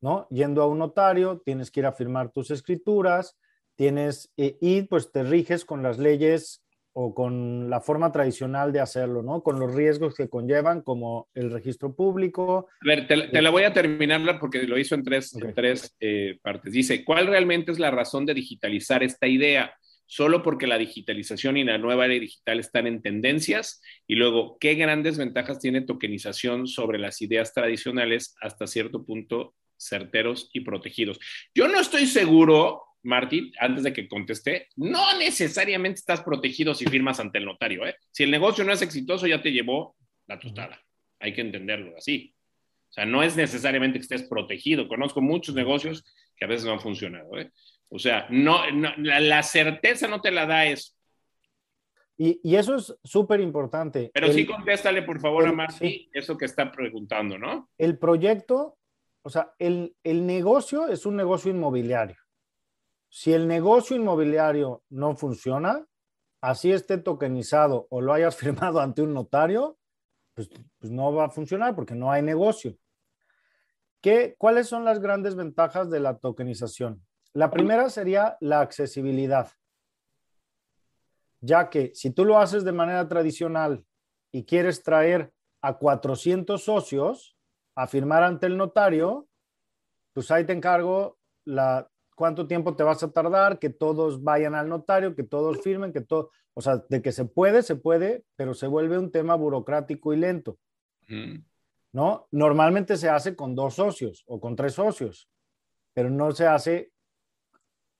S3: ¿no? Yendo a un notario, tienes que ir a firmar tus escrituras, tienes, eh, y pues te riges con las leyes o con la forma tradicional de hacerlo, ¿no? Con los riesgos que conllevan, como el registro público.
S2: A ver, te, la voy a terminar porque lo hizo en tres, tres eh, partes. Dice, ¿cuál realmente es la razón de digitalizar esta idea? Solo porque la digitalización y la nueva era digital están en tendencias. Y luego, ¿qué grandes ventajas tiene tokenización sobre las ideas tradicionales hasta cierto punto certeros y protegidos? Yo no estoy seguro Martín, antes de que conteste, no necesariamente estás protegido si firmas ante el notario. ¿eh? Si el negocio no es exitoso, ya te llevó la tostada. Hay que entenderlo así. O sea, no es necesariamente que estés protegido. Conozco muchos negocios que a veces no han funcionado. ¿eh? O sea, no, la, certeza no te la da eso.
S3: Y, eso es súper importante.
S2: Pero sí contéstale, por favor, a Martín, eso que está preguntando, ¿no?
S3: El proyecto, o sea, el, el negocio es un negocio inmobiliario. Si el negocio inmobiliario no funciona, así esté tokenizado o lo hayas firmado ante un notario, pues, pues, no va a funcionar porque no hay negocio. ¿Qué, ¿Cuáles son las grandes ventajas de la tokenización? La primera sería la accesibilidad, ya que si tú lo haces de manera tradicional y quieres traer a 400 socios a firmar ante el notario, pues ahí te encargo la cuánto tiempo te vas a tardar, que todos vayan al notario, que todos firmen, que todo, o sea, de que se puede, se puede, pero se vuelve un tema burocrático y lento. ¿No? Normalmente se hace con dos socios o con tres socios, pero no se hace,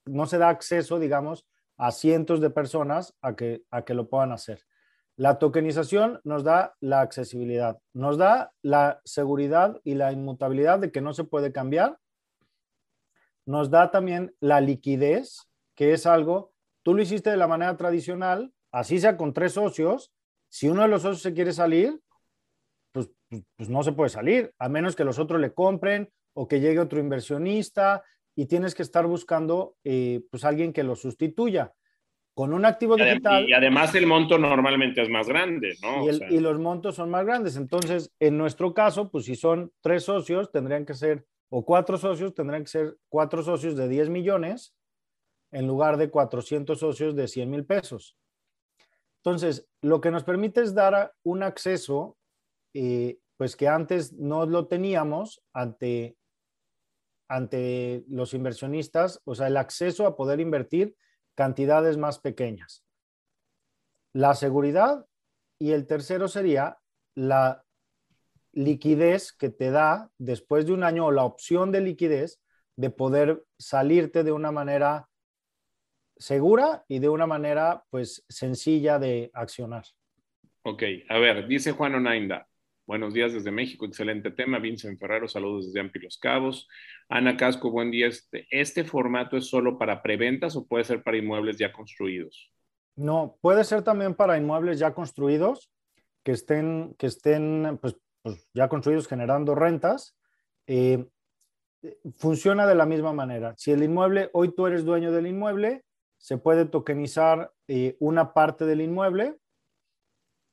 S3: no se da acceso, digamos, a cientos de personas a que, a que lo puedan hacer. La tokenización nos da la accesibilidad, nos da la seguridad y la inmutabilidad de que no se puede cambiar nos da también la liquidez, que es algo, tú lo hiciste de la manera tradicional, así sea con tres socios, si uno de los socios se quiere salir, pues, pues, pues, no se puede salir, a menos que los otros le compren o que llegue otro inversionista y tienes que estar buscando eh, pues alguien que lo sustituya. Con un activo digital.
S2: Y además el monto normalmente es más grande, ¿no?
S3: Y, y, los montos son más grandes. Entonces, en nuestro caso, pues si son tres socios, tendrían que ser o cuatro socios tendrán que ser cuatro socios de 10 millones en lugar de 400 socios de 100 mil pesos. Entonces, lo que nos permite es dar un acceso, eh, pues que antes no lo teníamos ante, ante los inversionistas, o sea, el acceso a poder invertir cantidades más pequeñas. La seguridad y el tercero sería la liquidez que te da después de un año o la opción de liquidez de poder salirte de una manera segura y de una manera pues sencilla de accionar.
S2: Ok, a ver, dice Juan Onainda. Buenos días desde México, excelente tema. Vincent Ferrero, saludos desde Ampi Los Cabos. Ana Casco, buen día. Este, ¿Este formato es solo para preventas o puede ser para inmuebles ya construidos?
S3: No, puede ser también para inmuebles ya construidos que estén, que estén pues, pues, ya construidos generando rentas, eh, funciona de la misma manera. Si el inmueble, hoy tú eres dueño del inmueble, se puede tokenizar eh, una parte del inmueble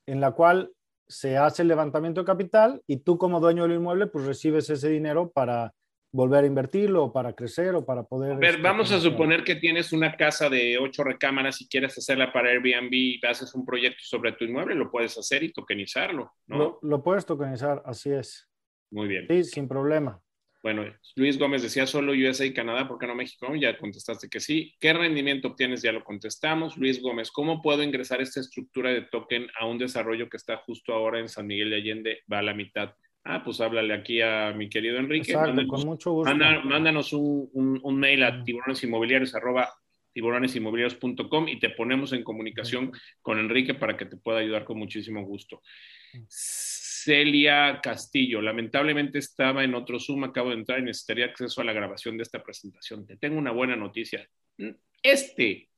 S3: en la cual se hace el levantamiento de capital y tú como dueño del inmueble pues recibes ese dinero para volver a invertirlo o para crecer o para poder...
S2: A ver, este, vamos a suponer que tienes una casa de ocho recámaras y quieres hacerla para Airbnb y haces un proyecto sobre tu inmueble, lo puedes hacer y tokenizarlo, ¿no?
S3: Lo, puedes tokenizar, así es.
S2: Muy bien.
S3: Sí, sin problema.
S2: Bueno, Luis Gómez decía solo USA y Canadá, ¿por qué no México? Ya contestaste que sí. ¿Qué rendimiento obtienes? Ya lo contestamos. Luis Gómez, ¿cómo puedo ingresar esta estructura de token a un desarrollo que está justo ahora en San Miguel de Allende? Va a la mitad. Ah, pues háblale aquí a mi querido Enrique.
S3: Exacto, con mucho gusto.
S2: mándanos un, mail a tiburonesinmobiliarios tiburonesinmobiliarios.com y te ponemos en comunicación con Enrique para que te pueda ayudar con muchísimo gusto. Celia Castillo, lamentablemente estaba en otro Zoom, acabo de entrar y necesitaría acceso a la grabación de esta presentación. Te tengo una buena noticia. Este,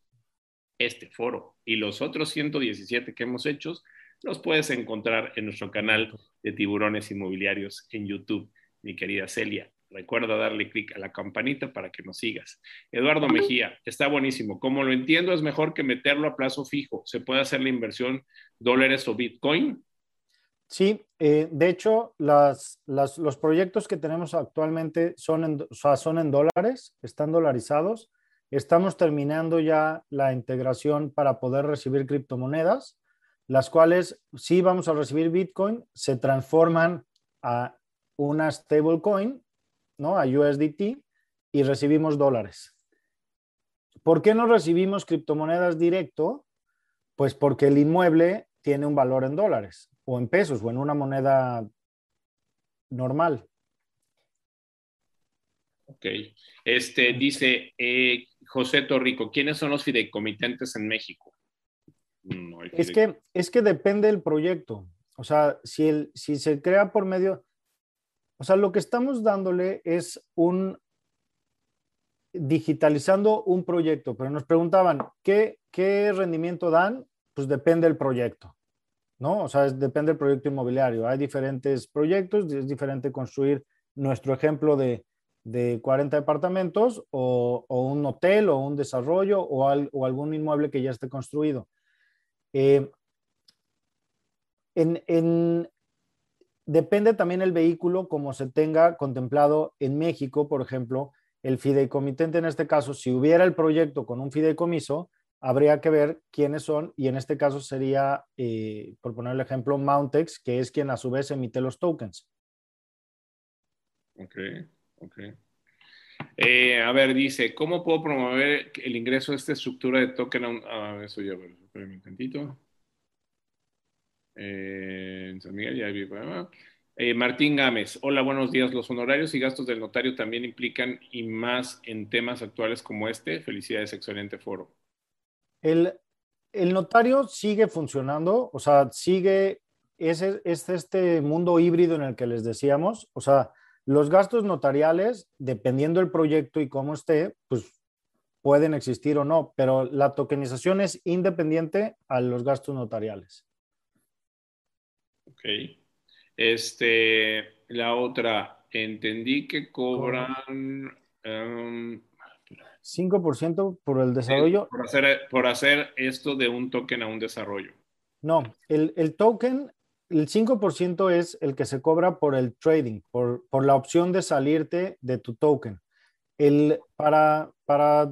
S2: este foro y los otros 117 que hemos hecho los puedes encontrar en nuestro canal de tiburones inmobiliarios en YouTube, mi querida Celia. Recuerda darle clic a la campanita para que nos sigas. Eduardo Mejía, está buenísimo. Como lo entiendo, es mejor que meterlo a plazo fijo. ¿Se puede hacer la inversión dólares o Bitcoin?
S3: Sí, eh, de hecho, los proyectos que tenemos actualmente son en, son en dólares, están dolarizados. Estamos terminando ya la integración para poder recibir criptomonedas, las cuales, si vamos a recibir Bitcoin, se transforman a una stablecoin, ¿no? A USDT y recibimos dólares. ¿Por qué no recibimos criptomonedas directo? Pues porque el inmueble tiene un valor en dólares o en pesos o en una moneda normal.
S2: Ok. Este dice eh, José Torrico, ¿quiénes son los fideicomitentes en México?
S3: es, que, es que depende del proyecto. O sea, si, el, si se crea por medio, o sea, lo que estamos dándole es un digitalizando un proyecto, pero nos preguntaban, ¿qué, qué rendimiento dan? Pues depende del proyecto. ¿No? O sea, depende del proyecto inmobiliario. Hay diferentes proyectos, es diferente construir nuestro ejemplo de, 40 departamentos o, un hotel o un desarrollo o, algún inmueble que ya esté construido. Eh, depende también el vehículo como se tenga contemplado en México, por ejemplo, el fideicomitente en este caso, si hubiera el proyecto con un fideicomiso, habría que ver quiénes son y en este caso sería, eh, por poner el ejemplo, Mountex, que es quien a su vez emite los tokens.
S2: Ok, ok. Eh, a ver, dice, ¿cómo puedo promover el ingreso de esta estructura de token a un... eso ya, espérame un tantito. Eh, San Miguel, ya vi. Martín Gámez, hola, buenos días. Los honorarios y gastos del notario también implican y más en temas actuales como este. Felicidades, excelente foro.
S3: El, notario sigue funcionando, o sea, sigue, es, es este mundo híbrido en el que les decíamos, o sea, los gastos notariales, dependiendo del proyecto y cómo esté, pues pueden existir o no, pero la tokenización es independiente a los gastos notariales.
S2: Ok. Este, la otra, entendí que cobran...
S3: 5% por el desarrollo.
S2: Por hacer, por hacer esto de un token a un desarrollo.
S3: No, el, el token, el 5% es el que se cobra por el trading, por, por la opción de salirte de tu token. El, para para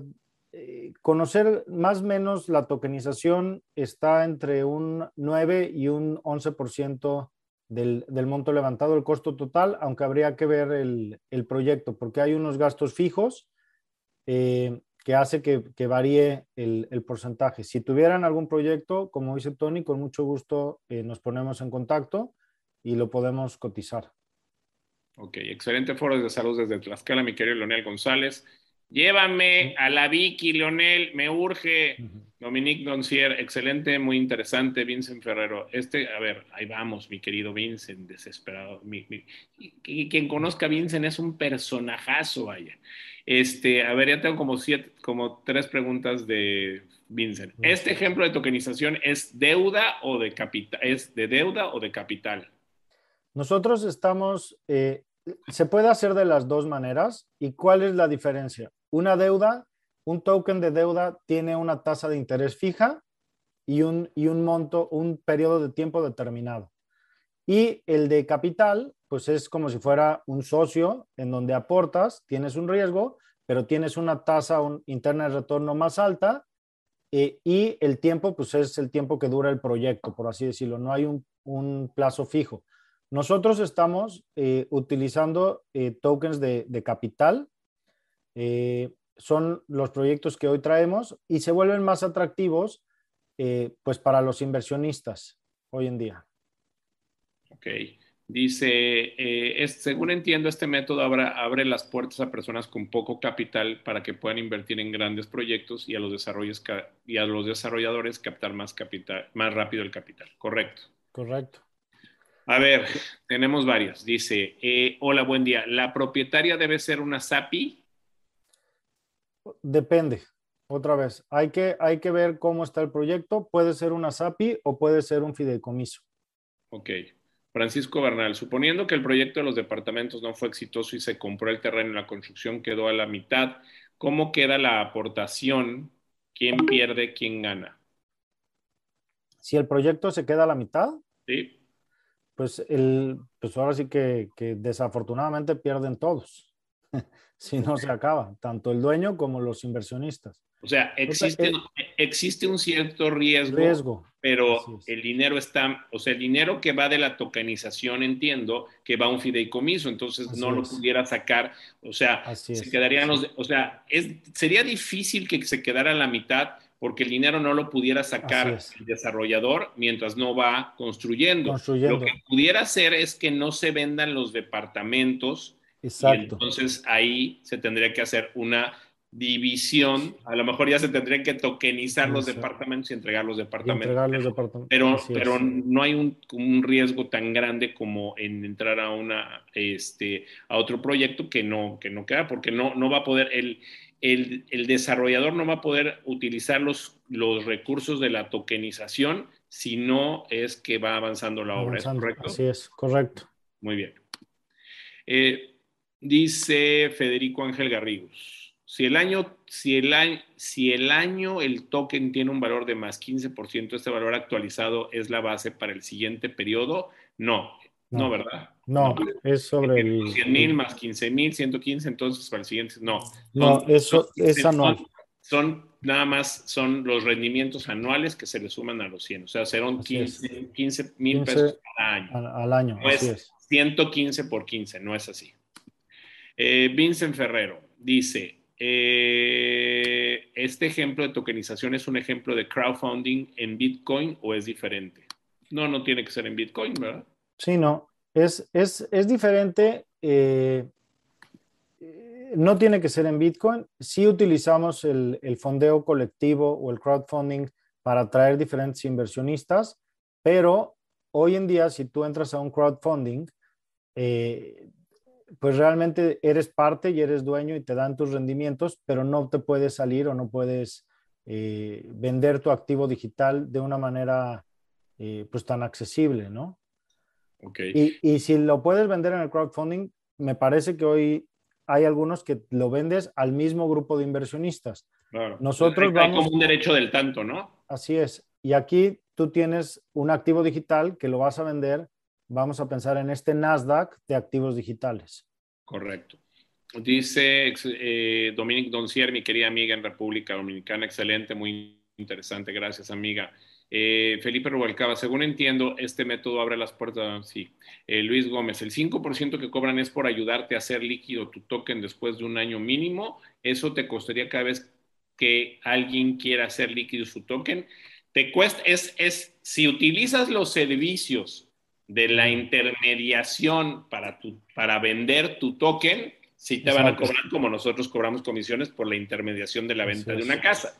S3: eh, conocer más o menos la tokenización está entre un 9 y un 11% del, del monto levantado, el costo total, aunque habría que ver el, el proyecto, porque hay unos gastos fijos eh, que hace que, varíe el, porcentaje. Si tuvieran algún proyecto, como dice Tony, con mucho gusto eh, nos ponemos en contacto y lo podemos cotizar.
S2: Ok, excelente foro de salud desde Tlaxcala, mi querido Leonel González. Llévame a la Vicky, Leonel, me urge. Dominique Doncier, excelente, muy interesante. Vincent Ferrero, este, a ver, ahí vamos, mi querido Vincent, desesperado. quien conozca a Vincent es un personajazo, vaya. Este, a ver, ya tengo como siete, como tres preguntas de Vincent. ¿Este ejemplo de tokenización es deuda o de capital? ¿Es de deuda o de capital?
S3: Nosotros estamos, eh, se puede hacer de las dos maneras. ¿Y cuál es la diferencia? Una deuda, un token de deuda tiene una tasa de interés fija y un, y un monto, un periodo de tiempo determinado. Y el de capital, pues es como si fuera un socio en donde aportas, tienes un riesgo, pero tienes una tasa interna de retorno más alta eh, y el tiempo, pues es el tiempo que dura el proyecto, por así decirlo, no hay un, plazo fijo. Nosotros estamos eh, utilizando eh, tokens de, de capital, son los proyectos que hoy traemos y se vuelven más atractivos pues para los inversionistas hoy en día.
S2: Ok. Dice, eh, según entiendo, este método abre, las puertas a personas con poco capital para que puedan invertir en grandes proyectos y a los, desarrollos, y a los desarrolladores captar más, capital, más rápido el capital. Correcto.
S3: Correcto.
S2: A ver, tenemos varias. Dice, eh, hola, buen día. ¿La propietaria debe ser una SAPI?
S3: Depende. Otra vez, hay que, hay que ver cómo está el proyecto. Puede ser una SAPI o puede ser un fideicomiso.
S2: Ok. Francisco Bernal, suponiendo que el proyecto de los departamentos no fue exitoso y se compró el terreno y la construcción quedó a la mitad, ¿cómo queda la aportación? ¿Quién pierde? ¿Quién gana?
S3: Si el proyecto se queda a la mitad,
S2: sí.
S3: pues, el, pues ahora sí que, que desafortunadamente pierden todos si no se acaba, tanto el dueño como los inversionistas.
S2: O sea, existe, existe un cierto riesgo, riesgo. pero el dinero está, o sea, el dinero que va de la tokenización, entiendo que va a un fideicomiso, entonces no lo pudiera sacar, o sea, se quedarían los, o sea, es, sería difícil que se quedara la mitad porque el dinero no lo pudiera sacar el desarrollador mientras no va construyendo. construyendo. Lo que pudiera hacer es que no se vendan los departamentos. Exacto. entonces ahí se tendría que hacer una división, a lo mejor ya se tendrían que tokenizar los departamentos y entregar los departamentos. Pero, pero no hay un, riesgo tan grande como en entrar a una este a otro proyecto que no, que no queda, porque no, no va a poder, el, el, desarrollador no va a poder utilizar los, los recursos de la tokenización si no es que va avanzando la obra, ¿es correcto?
S3: Así es, correcto.
S2: Muy bien. Eh, dice Federico Ángel Garrigos. Si el año, si el año, si el año el token tiene un valor de más 15%, este valor actualizado es la base para el siguiente periodo, no, no, ¿verdad?
S3: No, es sobre el...
S2: 100 mil más 15 mil, 115, entonces para el siguiente, no.
S3: No, eso, esa no.
S2: Son, nada más, son los rendimientos anuales que se le suman a los 100, o sea, serán 15 mil pesos al año.
S3: Al, año,
S2: no es, 115 por 15, no es así. Eh, Vincent Ferrero dice, eh, ¿este ejemplo de tokenización es un ejemplo de crowdfunding en Bitcoin o es diferente? No, no tiene que ser en Bitcoin, ¿verdad?
S3: Sí, no. Es, es, diferente. Eh, no tiene que ser en Bitcoin. Sí utilizamos el, fondeo colectivo o el crowdfunding para atraer diferentes inversionistas, pero hoy en día, si tú entras a un crowdfunding, pues realmente eres parte y eres dueño y te dan tus rendimientos, pero no te puedes salir o no puedes eh, vender tu activo digital de una manera eh, pues tan accesible, ¿no?
S2: Okay.
S3: Y, si lo puedes vender en el crowdfunding, me parece que hoy hay algunos que lo vendes al mismo grupo de inversionistas.
S2: Claro. Nosotros hay, como un derecho del tanto, ¿no?
S3: Así es. Y aquí tú tienes un activo digital que lo vas a vender vamos a pensar en este Nasdaq de activos digitales.
S2: Correcto. Dice eh, Dominic Doncier, mi querida amiga en República Dominicana, excelente, muy interesante, gracias amiga. Eh, Felipe Rubalcaba, según entiendo, este método abre las puertas, sí. Eh, Luis Gómez, el 5% que cobran es por ayudarte a hacer líquido tu token después de un año mínimo. Eso te costaría cada vez que alguien quiera hacer líquido su token. Te cuesta, es, es, si utilizas los servicios de la intermediación para, tu, para vender tu token, si te van a cobrar como nosotros cobramos comisiones por la intermediación de la venta de una casa.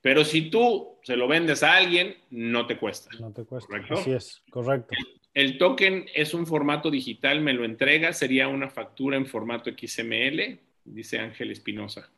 S2: Pero si tú se lo vendes a alguien, no te cuesta.
S3: No te cuesta. ¿correcto? Así es, correcto.
S2: El, token es un formato digital, me lo entrega, sería una factura en formato XML, dice Ángel Espinosa.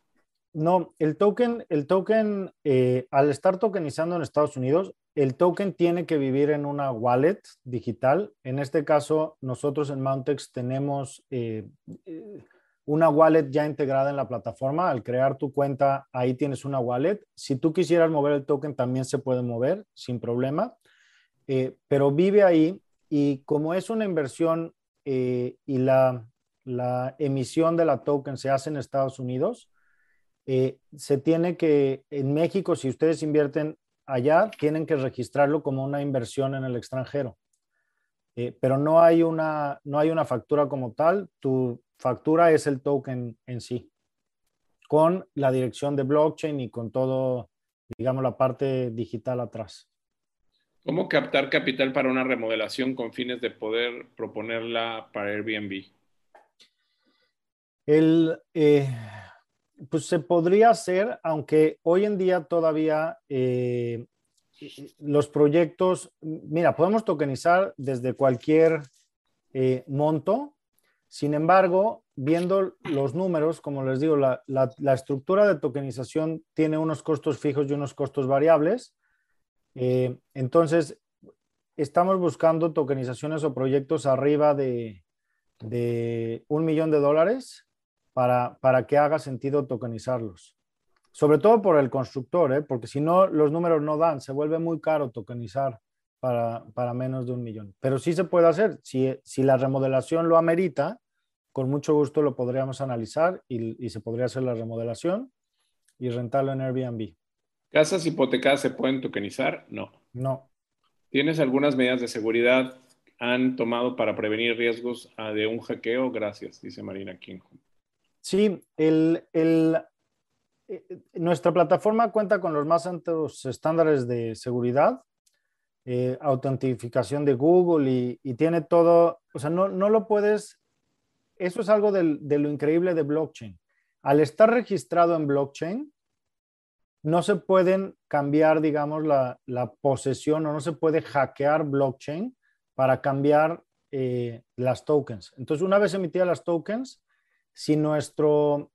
S3: No, el token, el token eh, al estar tokenizando en Estados Unidos, el token tiene que vivir en una wallet digital. En este caso, nosotros en Mountex tenemos eh, eh, una wallet ya integrada en la plataforma. Al crear tu cuenta, ahí tienes una wallet. Si tú quisieras mover el token, también se puede mover sin problema. Eh, pero vive ahí y como es una inversión y la, la, emisión de la token se hace en Estados Unidos, se tiene que, en México, si ustedes invierten allá tienen que registrarlo como una inversión en el extranjero. Eh, pero no hay, una, no hay una factura como tal, tu factura es el token en sí, con la dirección de blockchain y con todo, digamos, la parte digital atrás.
S2: ¿Cómo captar capital para una remodelación con fines de poder proponerla para Airbnb?
S3: El, eh, pues se podría hacer, aunque hoy en día todavía eh, los proyectos, mira, podemos tokenizar desde cualquier eh, monto. Sin embargo, viendo los números, como les digo, la, estructura de tokenización tiene unos costos fijos y unos costos variables. Eh, entonces, estamos buscando tokenizaciones o proyectos arriba de un millón de dólares para, que haga sentido tokenizarlos. Sobre todo por el constructor, ¿eh? porque si no, los números no dan, se vuelve muy caro tokenizar para, para, menos de un millón. Pero sí se puede hacer. Si, si, la remodelación lo amerita, con mucho gusto lo podríamos analizar y, y se podría hacer la remodelación y rentarlo en Airbnb.
S2: ¿Casas hipotecadas se pueden tokenizar? No.
S3: No.
S2: ¿Tienes algunas medidas de seguridad han tomado para prevenir riesgos ah, de un hackeo? Gracias, dice Marina King.
S3: Sí, el, el, eh, nuestra plataforma cuenta con los más altos estándares de seguridad, eh, autentificación de Google y, tiene todo, o sea, no, no lo puedes, eso es algo del, de lo increíble de blockchain. Al estar registrado en blockchain, no se pueden cambiar, digamos, la, la posesión o no se puede hackear blockchain para cambiar eh, las tokens. Entonces, una vez emitidas las tokens, si nuestro,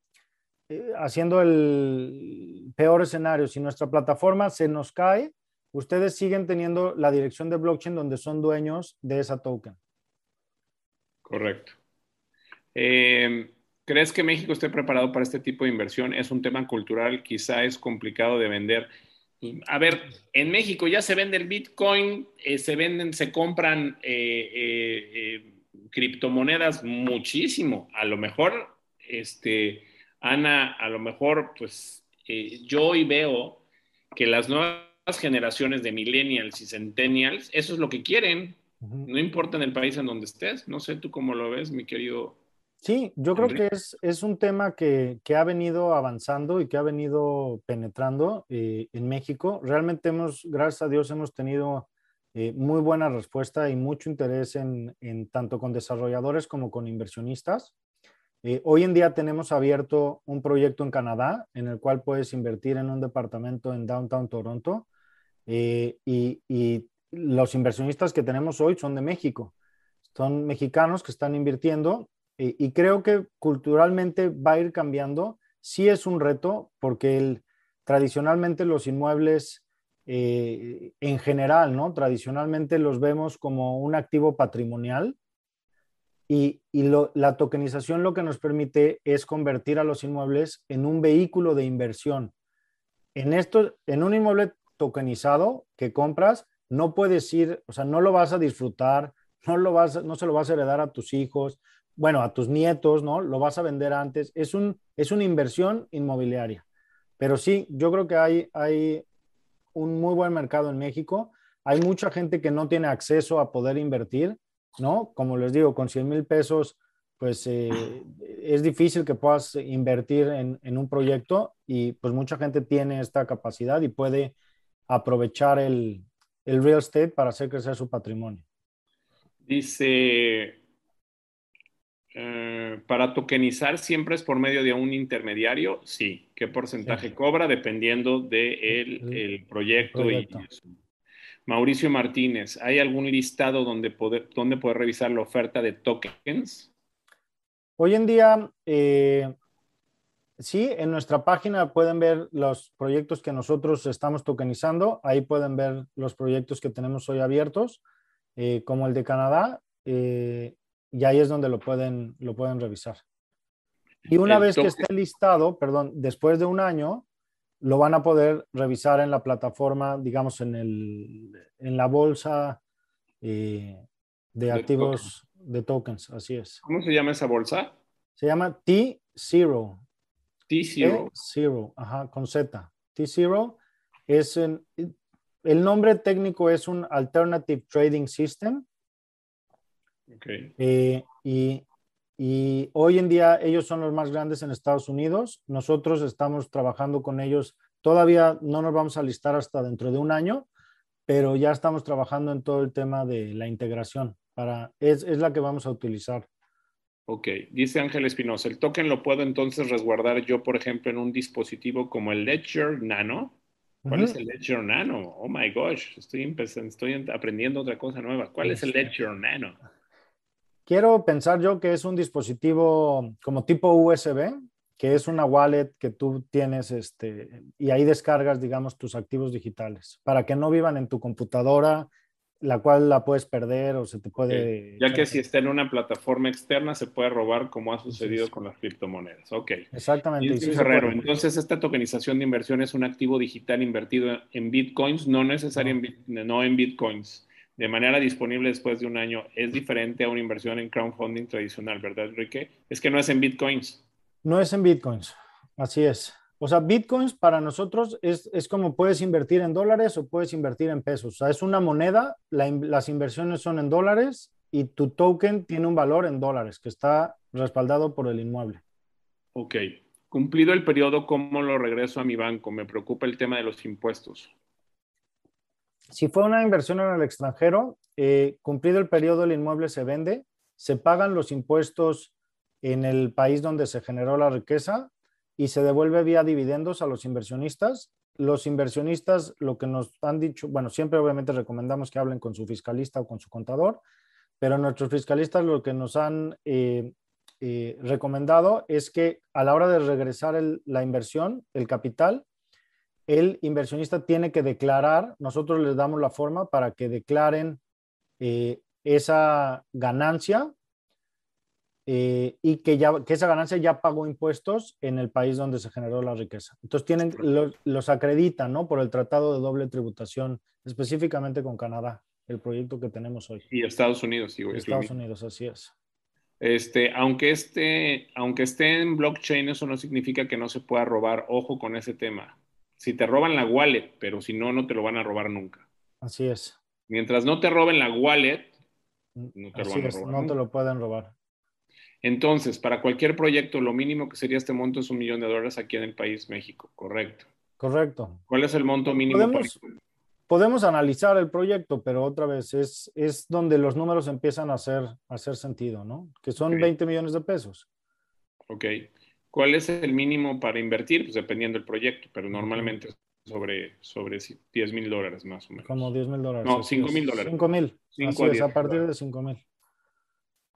S3: eh, haciendo el peor escenario, si nuestra plataforma se nos cae, ustedes siguen teniendo la dirección de blockchain donde son dueños de esa token.
S2: Correcto. Eh, ¿Crees que México esté preparado para este tipo de inversión? Es un tema cultural, quizá es complicado de vender. A ver, en México ya se vende el Bitcoin, eh, se venden, se compran eh, criptomonedas muchísimo. A lo mejor, este, Ana, a lo mejor, pues yo hoy veo que las nuevas generaciones de millennials y centennials, eso es lo que quieren. No importa en el país en donde estés. No sé tú cómo lo ves, mi querido
S3: Sí, yo creo que es, es un tema que, que, ha venido avanzando y que ha venido penetrando eh, en México. Realmente hemos, gracias a Dios, hemos tenido eh, muy buena respuesta y mucho interés en, tanto con desarrolladores como con inversionistas. Eh, hoy en día tenemos abierto un proyecto en Canadá en el cual puedes invertir en un departamento en Downtown Toronto y, y los inversionistas que tenemos hoy son de México. Son mexicanos que están invirtiendo y creo que culturalmente va a ir cambiando. Sí es un reto porque tradicionalmente los inmuebles eh, en general, ¿no? Tradicionalmente los vemos como un activo patrimonial y, lo, la tokenización lo que nos permite es convertir a los inmuebles en un vehículo de inversión. En, esto, en un inmueble tokenizado que compras, no puedes ir, o sea, no lo vas a disfrutar, no, lo vas, no se lo vas a heredar a tus hijos, bueno, a tus nietos, ¿no? Lo vas a vender antes. Es, un, es una inversión inmobiliaria. Pero sí, yo creo que hay, hay un muy buen mercado en México. Hay mucha gente que no tiene acceso a poder invertir, ¿no? Como les digo, con 100 mil pesos, pues eh, es difícil que puedas invertir en, en, un proyecto y pues mucha gente tiene esta capacidad y puede aprovechar el, el real estate para hacer crecer su patrimonio.
S2: Dice eh, para tokenizar siempre es por medio de un intermediario, sí. ¿Qué porcentaje cobra? Dependiendo del de el proyecto. Y Mauricio Martínez, ¿hay algún listado donde poder, donde poder revisar la oferta de tokens?
S3: Hoy en día, eh, sí, en nuestra página pueden ver los proyectos que nosotros estamos tokenizando. Ahí pueden ver los proyectos que tenemos hoy abiertos, eh, como el de Canadá y ahí es donde lo pueden, lo pueden revisar. Y una vez que esté listado, perdón, después de un año, lo van a poder revisar en la plataforma, digamos, en, el, en la bolsa eh, de, activos de tokens, así es.
S2: ¿Cómo se llama esa bolsa?
S3: Se llama T0.
S2: T0.
S3: T0, ajá, con Z. T0 es el nombre técnico es un Alternative Trading System eh, y, y, hoy en día ellos son los más grandes en Estados Unidos. Nosotros estamos trabajando con ellos. Todavía no nos vamos a listar hasta dentro de un año, pero ya estamos trabajando en todo el tema de la integración. Para, es, es la que vamos a utilizar.
S2: Ok, dice Ángel Espinosa, ¿el token lo puedo entonces resguardar yo, por ejemplo, en un dispositivo como el Ledger Nano? ¿Cuál es el Ledger Nano? Oh my gosh, estoy, empezando, estoy aprendiendo otra cosa nueva. ¿Cuál es el. Ledger Nano?
S3: Quiero pensar yo que es un dispositivo como tipo USB, que es una wallet que tú tienes este, y ahí descargas, digamos, tus activos digitales para que no vivan en tu computadora, la cual la puedes perder o se te puede...
S2: Ya que si está en una plataforma externa se puede robar como ha sucedido con las criptomonedas. Ok.
S3: Exactamente.
S2: Ferrero, entonces esta tokenización de inversión es un activo digital invertido en bitcoins, no necesariamente no en bitcoins de manera disponible después de un año es diferente a una inversión en crowdfunding tradicional, ¿verdad, Enrique? Es que no es en bitcoins.
S3: No es en bitcoins, así es. O sea, bitcoins para nosotros es, es como puedes invertir en dólares o puedes invertir en pesos. O sea, es una moneda, las inversiones son en dólares y tu token tiene un valor en dólares que está respaldado por el inmueble.
S2: Ok. Cumplido el periodo, ¿cómo lo regreso a mi banco? Me preocupa el tema de los impuestos.
S3: Si fue una inversión en el extranjero, eh, cumplido el periodo, el inmueble se vende, se pagan los impuestos en el país donde se generó la riqueza y se devuelve vía dividendos a los inversionistas. Los inversionistas, lo que nos han dicho, bueno, siempre obviamente recomendamos que hablen con su fiscalista o con su contador, pero nuestros fiscalistas lo que nos han eh, eh, recomendado es que a la hora de regresar la inversión, el capital, el inversionista tiene que declarar, nosotros les damos la forma para que declaren eh, esa ganancia eh, y que, ya, que esa ganancia ya pagó impuestos en el país donde se generó la riqueza. Entonces tienen, los, acreditan ¿no? por el Tratado de Doble Tributación, específicamente con Canadá, el proyecto que tenemos hoy.
S2: Y Estados Unidos, sí,
S3: Estados Unidos, así es.
S2: Este, aunque, esté, aunque esté en blockchain, eso no significa que no se pueda robar. Ojo con ese tema. Si te roban la wallet, pero si no, no te lo van a robar nunca.
S3: Así es.
S2: Mientras no te roben la wallet,
S3: no te lo van a robar. No te lo pueden robar.
S2: Entonces, para cualquier proyecto, lo mínimo que sería este monto es un millón de dólares aquí en el país México, ¿correcto?
S3: Correcto.
S2: ¿Cuál es el monto mínimo?
S3: Podemos, podemos analizar el proyecto, pero otra vez es, es donde los números empiezan a hacer, a hacer sentido, ¿no? Que son 20 millones de pesos.
S2: Ok. ¿Cuál es el mínimo para invertir? Pues dependiendo del proyecto, pero normalmente sobre, sobre 10 mil dólares más o menos.
S3: Como 10 mil dólares.
S2: No, 5 mil dólares.
S3: 5 mil. Así es, a partir de 5 mil.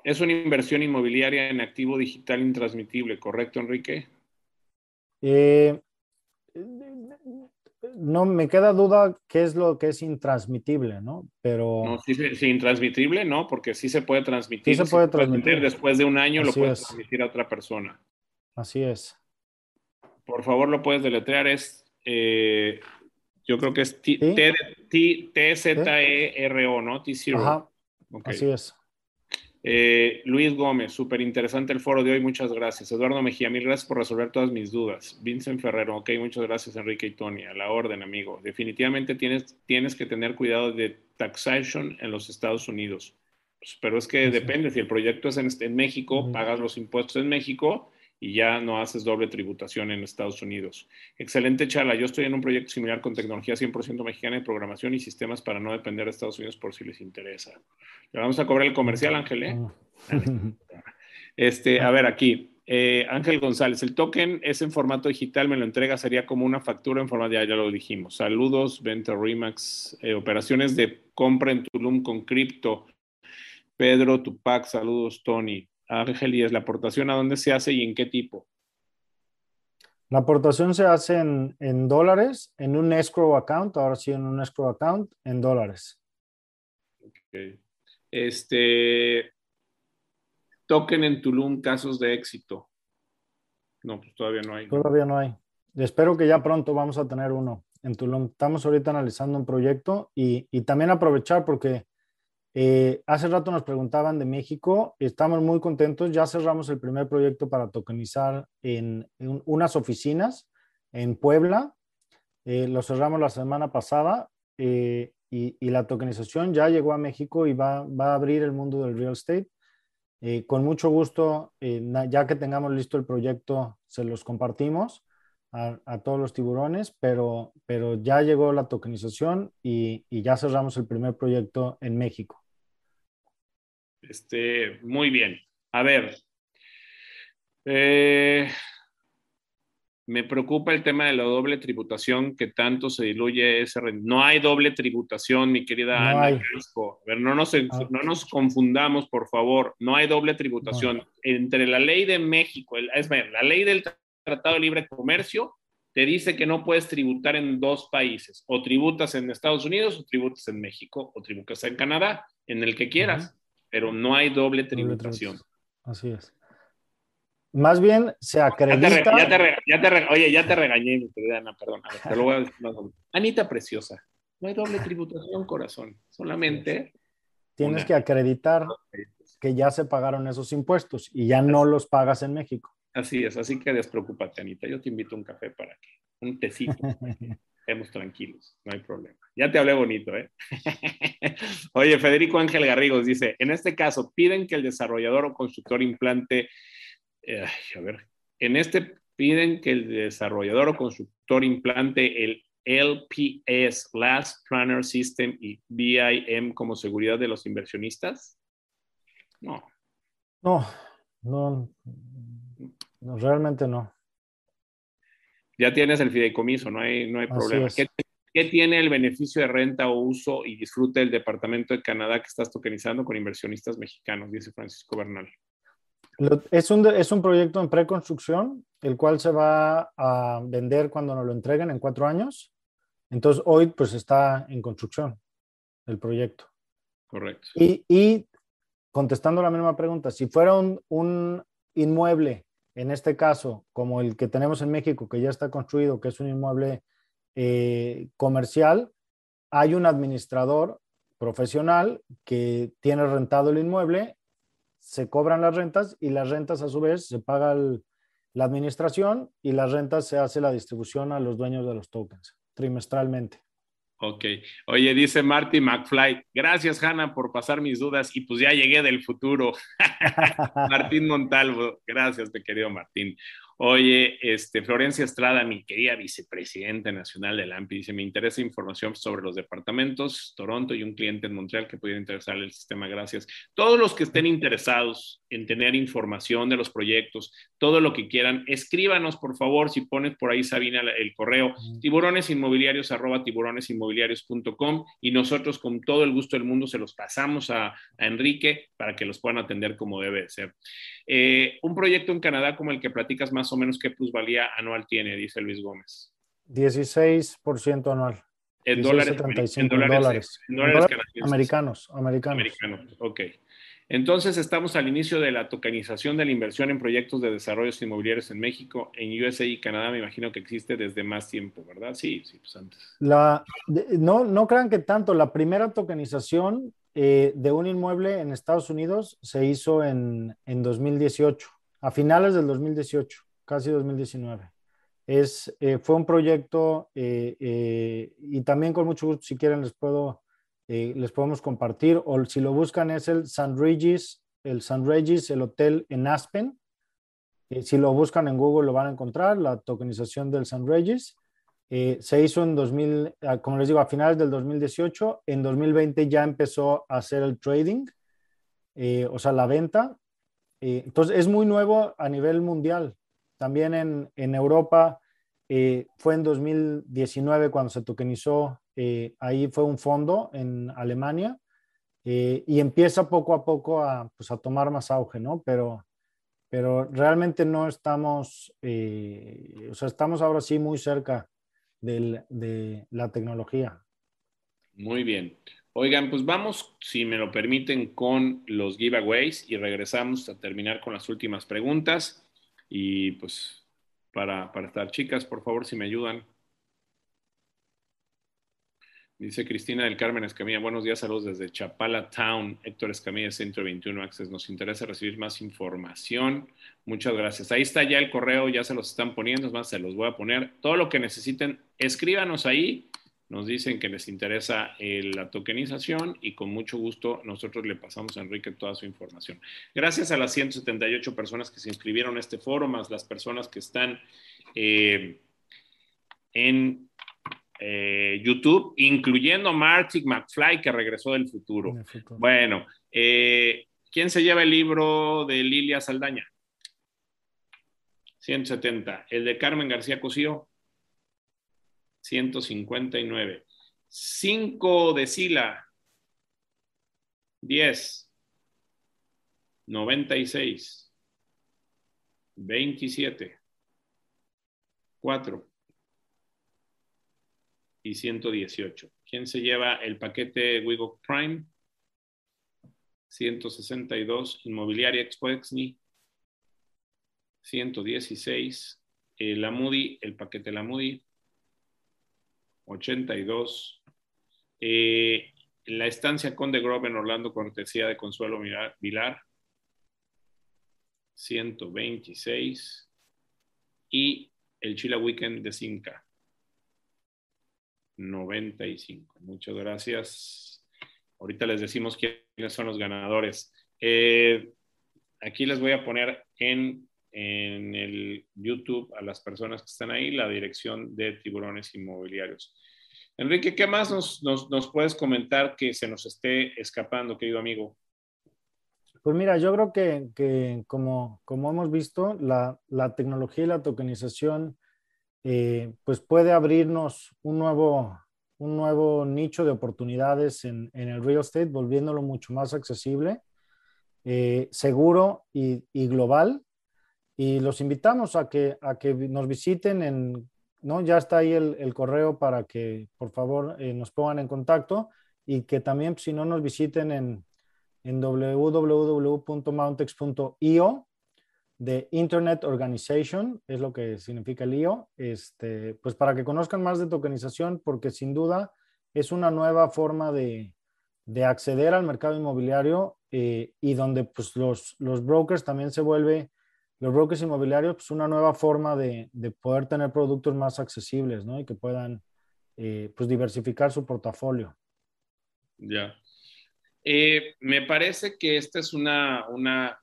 S2: Es una inversión inmobiliaria en activo digital intransmitible, ¿correcto, Enrique?
S3: Eh, no me queda duda qué es lo que es intransmitible, ¿no? Pero.
S2: No, sí, sí, intransmitible, no, porque sí se puede transmitir.
S3: Sí se puede transmitir.
S2: Después de un año lo puedes transmitir a otra persona.
S3: Así es.
S2: Por favor, lo puedes deletrear. Es, eh, yo creo que es T-Z-E-R-O, ¿no? T-Zero.
S3: Ajá. Así es.
S2: Eh, Luis Gómez, súper interesante el foro de hoy, muchas gracias. Eduardo Mejía, mil gracias por resolver todas mis dudas. Vincent Ferrero, ok, muchas gracias Enrique y Tony, a la orden, amigo. Definitivamente tienes, tienes que tener cuidado de taxation en los Estados Unidos. Pues, pero es que depende, si el proyecto es en, en México, pagas los impuestos en México y ya no haces doble tributación en Estados Unidos. Excelente charla. Yo estoy en un proyecto similar con tecnología 100% mexicana de programación y sistemas para no depender de Estados Unidos por si les interesa. Le vamos a cobrar el comercial, Ángel. ¿eh? Este, a ver, aquí. Eh, Ángel González, el token es en formato digital, me lo entrega, sería como una factura en formato, ya, ya lo dijimos. Saludos, Venta Remax, eh, operaciones de compra en Tulum con cripto. Pedro Tupac, saludos, Tony. Ángel, ¿y es la aportación a dónde se hace y en qué tipo?
S3: La aportación se hace en, en, dólares, en un escrow account, ahora sí en un escrow account, en dólares.
S2: Okay. Este, token en Tulum, casos de éxito. No, pues todavía no hay.
S3: Todavía no hay. Espero que ya pronto vamos a tener uno en Tulum. Estamos ahorita analizando un proyecto y, y también aprovechar porque eh, hace rato nos preguntaban de México, estamos muy contentos, ya cerramos el primer proyecto para tokenizar en, unas oficinas en Puebla, eh, lo cerramos la semana pasada eh, y, la tokenización ya llegó a México y va, va a abrir el mundo del real estate. con mucho gusto, ya que tengamos listo el proyecto, se los compartimos a, todos los tiburones, pero, pero ya llegó la tokenización y, y ya cerramos el primer proyecto en México.
S2: Este, muy bien. A ver, eh, me preocupa el tema de la doble tributación que tanto se diluye ese. No hay doble tributación, mi querida Ana. A ver, no nos, ah. no nos confundamos, por favor. No hay doble tributación. Entre la ley de México, es la ley del Tratado de Libre Comercio te dice que no puedes tributar en dos países. O tributas en Estados Unidos, o tributas en México, o tributas en Canadá, en el que quieras pero no hay doble tributación.
S3: Así es. Más bien se acredita.
S2: Ya te, ya te, oye, ya te regañé, mi querida Ana, perdón. te lo voy a decir Anita preciosa, No hay doble tributación, corazón. Solamente.
S3: Tienes que acreditar que ya se pagaron esos impuestos y ya no los pagas en México.
S2: Así es, así que despreocúpate, Anita. Yo te invito a un café para que, un tecito. Estemos tranquilos, no hay problema. Ya te hablé bonito, ¿eh? Oye, Federico Ángel Garrigos dice, en este caso, piden que el desarrollador o constructor implante, eh, a ver, en este piden que el desarrollador o constructor implante el LPS, Last Planner System y BIM como seguridad de los inversionistas? No.
S3: No, no, no realmente no
S2: ya tienes el fideicomiso, no hay, no hay problema. ¿Qué, tiene el beneficio de renta o uso y disfrute del Departamento de Canadá que estás tokenizando con inversionistas mexicanos? Dice Francisco Bernal.
S3: Es un, es un proyecto en preconstrucción, el cual se va a vender cuando nos lo entreguen en cuatro años. Entonces, hoy pues está en construcción el proyecto.
S2: Correcto.
S3: Y, y contestando la misma pregunta, si fuera un, un inmueble en este caso, como el que tenemos en México, que ya está construido, que es un inmueble eh, comercial, hay un administrador profesional que tiene rentado el inmueble, se cobran las rentas y las rentas a su vez se paga la administración y las rentas se hace la distribución a los dueños de los tokens trimestralmente.
S2: Ok. Oye, dice Marty McFly, gracias Hanna por pasar mis dudas y pues ya llegué del futuro. Martín Montalvo, gracias, mi querido Martín. Oye, este, Florencia Estrada, mi querida vicepresidenta nacional del AMPI, dice, me interesa información sobre los departamentos, Toronto y un cliente en Montreal que pudiera interesarle el sistema, gracias. Todos los que estén interesados en tener información de los proyectos, todo lo que quieran, escríbanos, por favor, si pones por ahí, Sabina, el correo, tiburonesinmobiliarios, arroba tiburonesinmobiliarios.com y nosotros con todo el gusto del mundo se los pasamos a, a Enrique para que los puedan atender como debe ser. Eh, un proyecto en Canadá como el que platicas, más o menos, ¿qué plusvalía anual tiene? Dice Luis Gómez.
S3: 16% anual.
S2: En dólares, en dólares,
S3: en dólares, americanos, americanos.
S2: Americanos, ok. Entonces estamos al inicio de la tokenización de la inversión en proyectos de desarrollo inmobiliarios en México, en USA y Canadá me imagino que existe desde más tiempo, ¿verdad? Sí, sí, pues antes.
S3: La, no, no crean que tanto, la primera tokenización eh, de un inmueble en Estados Unidos se hizo en, 2018, a finales del 2018, casi 2019. Es, eh, fue un proyecto eh, y también con mucho gusto, si quieren, les, puedo, les podemos compartir, o si lo buscan es el San el San Regis, el hotel en Aspen. si lo buscan en Google lo van a encontrar, la tokenización del San Regis. Eh, se hizo en 2000, ah, como les digo, a finales del 2018. En 2020 ya empezó a hacer el trading, eh, o sea, la venta. Eh, entonces, es muy nuevo a nivel mundial. También en, en Europa fue en 2019 cuando se tokenizó. ahí fue un fondo en Alemania. y empieza poco a poco a, pues, a tomar más auge, ¿no? Pero, pero realmente no estamos, o sea, estamos ahora sí muy cerca de la tecnología.
S2: Muy bien. Oigan, pues vamos, si me lo permiten, con los giveaways y regresamos a terminar con las últimas preguntas. Y pues para, para estar chicas, por favor, si me ayudan. Dice Cristina del Carmen Escamilla, buenos días, saludos desde Chapala Town. Héctor Escamilla, Centro 21 Access. Nos interesa recibir más información. Muchas gracias. Ahí está ya el correo, ya se los están poniendo, es más, se los voy a poner. Todo lo que necesiten, escríbanos ahí. Nos dicen que les interesa eh, la tokenización y con mucho gusto nosotros le pasamos a Enrique toda su información. Gracias a las 178 personas que se inscribieron a este foro, más las personas que están eh, en eh, YouTube, incluyendo Marty McFly, que regresó del futuro. Bueno, eh, ¿quién se lleva el libro de Lilia Saldaña? 170. El de Carmen García Cosío, 159. 5 de Sila, 10. 96. 27. 4 y 118. ¿Quién se lleva el paquete Wigo Prime? 162. Inmobiliaria Expo 116. la Moody, el paquete La Moody. 82. Eh, la estancia Conde Grove en Orlando, cortesía de Consuelo Vilar, 126. Y el Chila Weekend de Cinca, 95. Muchas gracias. Ahorita les decimos quiénes son los ganadores. Eh, aquí les voy a poner en, en el YouTube a las personas que están ahí la dirección de tiburones inmobiliarios. Enrique, ¿qué más nos, nos, puedes comentar que se nos esté escapando, querido amigo?
S3: Pues mira, yo creo que, que como, como, hemos visto, la, la, tecnología y la tokenización eh, pues puede abrirnos un nuevo, un nuevo nicho de oportunidades en, el real estate, volviéndolo mucho más accesible, eh, seguro y, y, global. Y los invitamos a que, a que nos visiten en ¿no? Ya está ahí el, correo para que por favor eh, nos pongan en contacto y que también si no nos visiten en, en www.mountex.io de Internet Organization, es lo que significa el IO, este, pues para que conozcan más de tokenización, porque sin duda es una nueva forma de, acceder al mercado inmobiliario eh, y donde pues los, los brokers también se vuelve los brokers inmobiliarios, pues una nueva forma de, poder tener productos más accesibles, ¿no? Y que puedan, eh, pues, diversificar su portafolio.
S2: Ya. Eh, me parece que esta es una,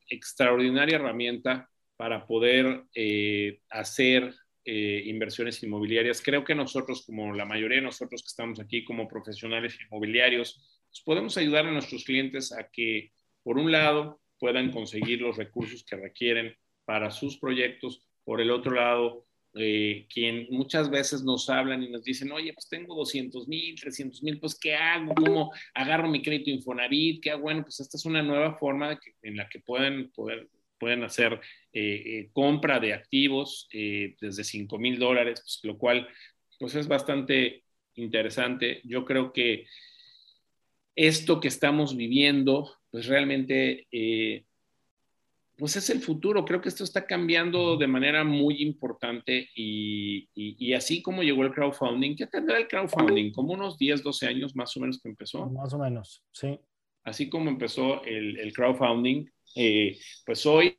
S2: extraordinaria herramienta para poder eh, hacer inversiones inmobiliarias. Creo que nosotros, como la mayoría de nosotros que estamos aquí como profesionales inmobiliarios, pues podemos ayudar a nuestros clientes a que, por un lado, puedan conseguir los recursos que requieren para sus proyectos. Por el otro lado, eh, quien muchas veces nos hablan y nos dicen, oye, pues tengo 200 mil, 300 mil, pues ¿qué hago? ¿Cómo agarro mi crédito Infonavit? ¿Qué hago? Bueno, pues esta es una nueva forma en la que pueden, poder, pueden hacer eh, eh, compra de activos desde 5 mil dólares, pues, lo cual pues es bastante interesante. Yo creo que esto que estamos viviendo, pues realmente pues es el futuro. Creo que esto está cambiando de manera muy importante y, así como llegó el crowdfunding, ¿qué tendrá el crowdfunding? Como unos 10, 12 años más o menos que empezó.
S3: Más o menos, sí.
S2: Así como empezó el, crowdfunding, eh, pues hoy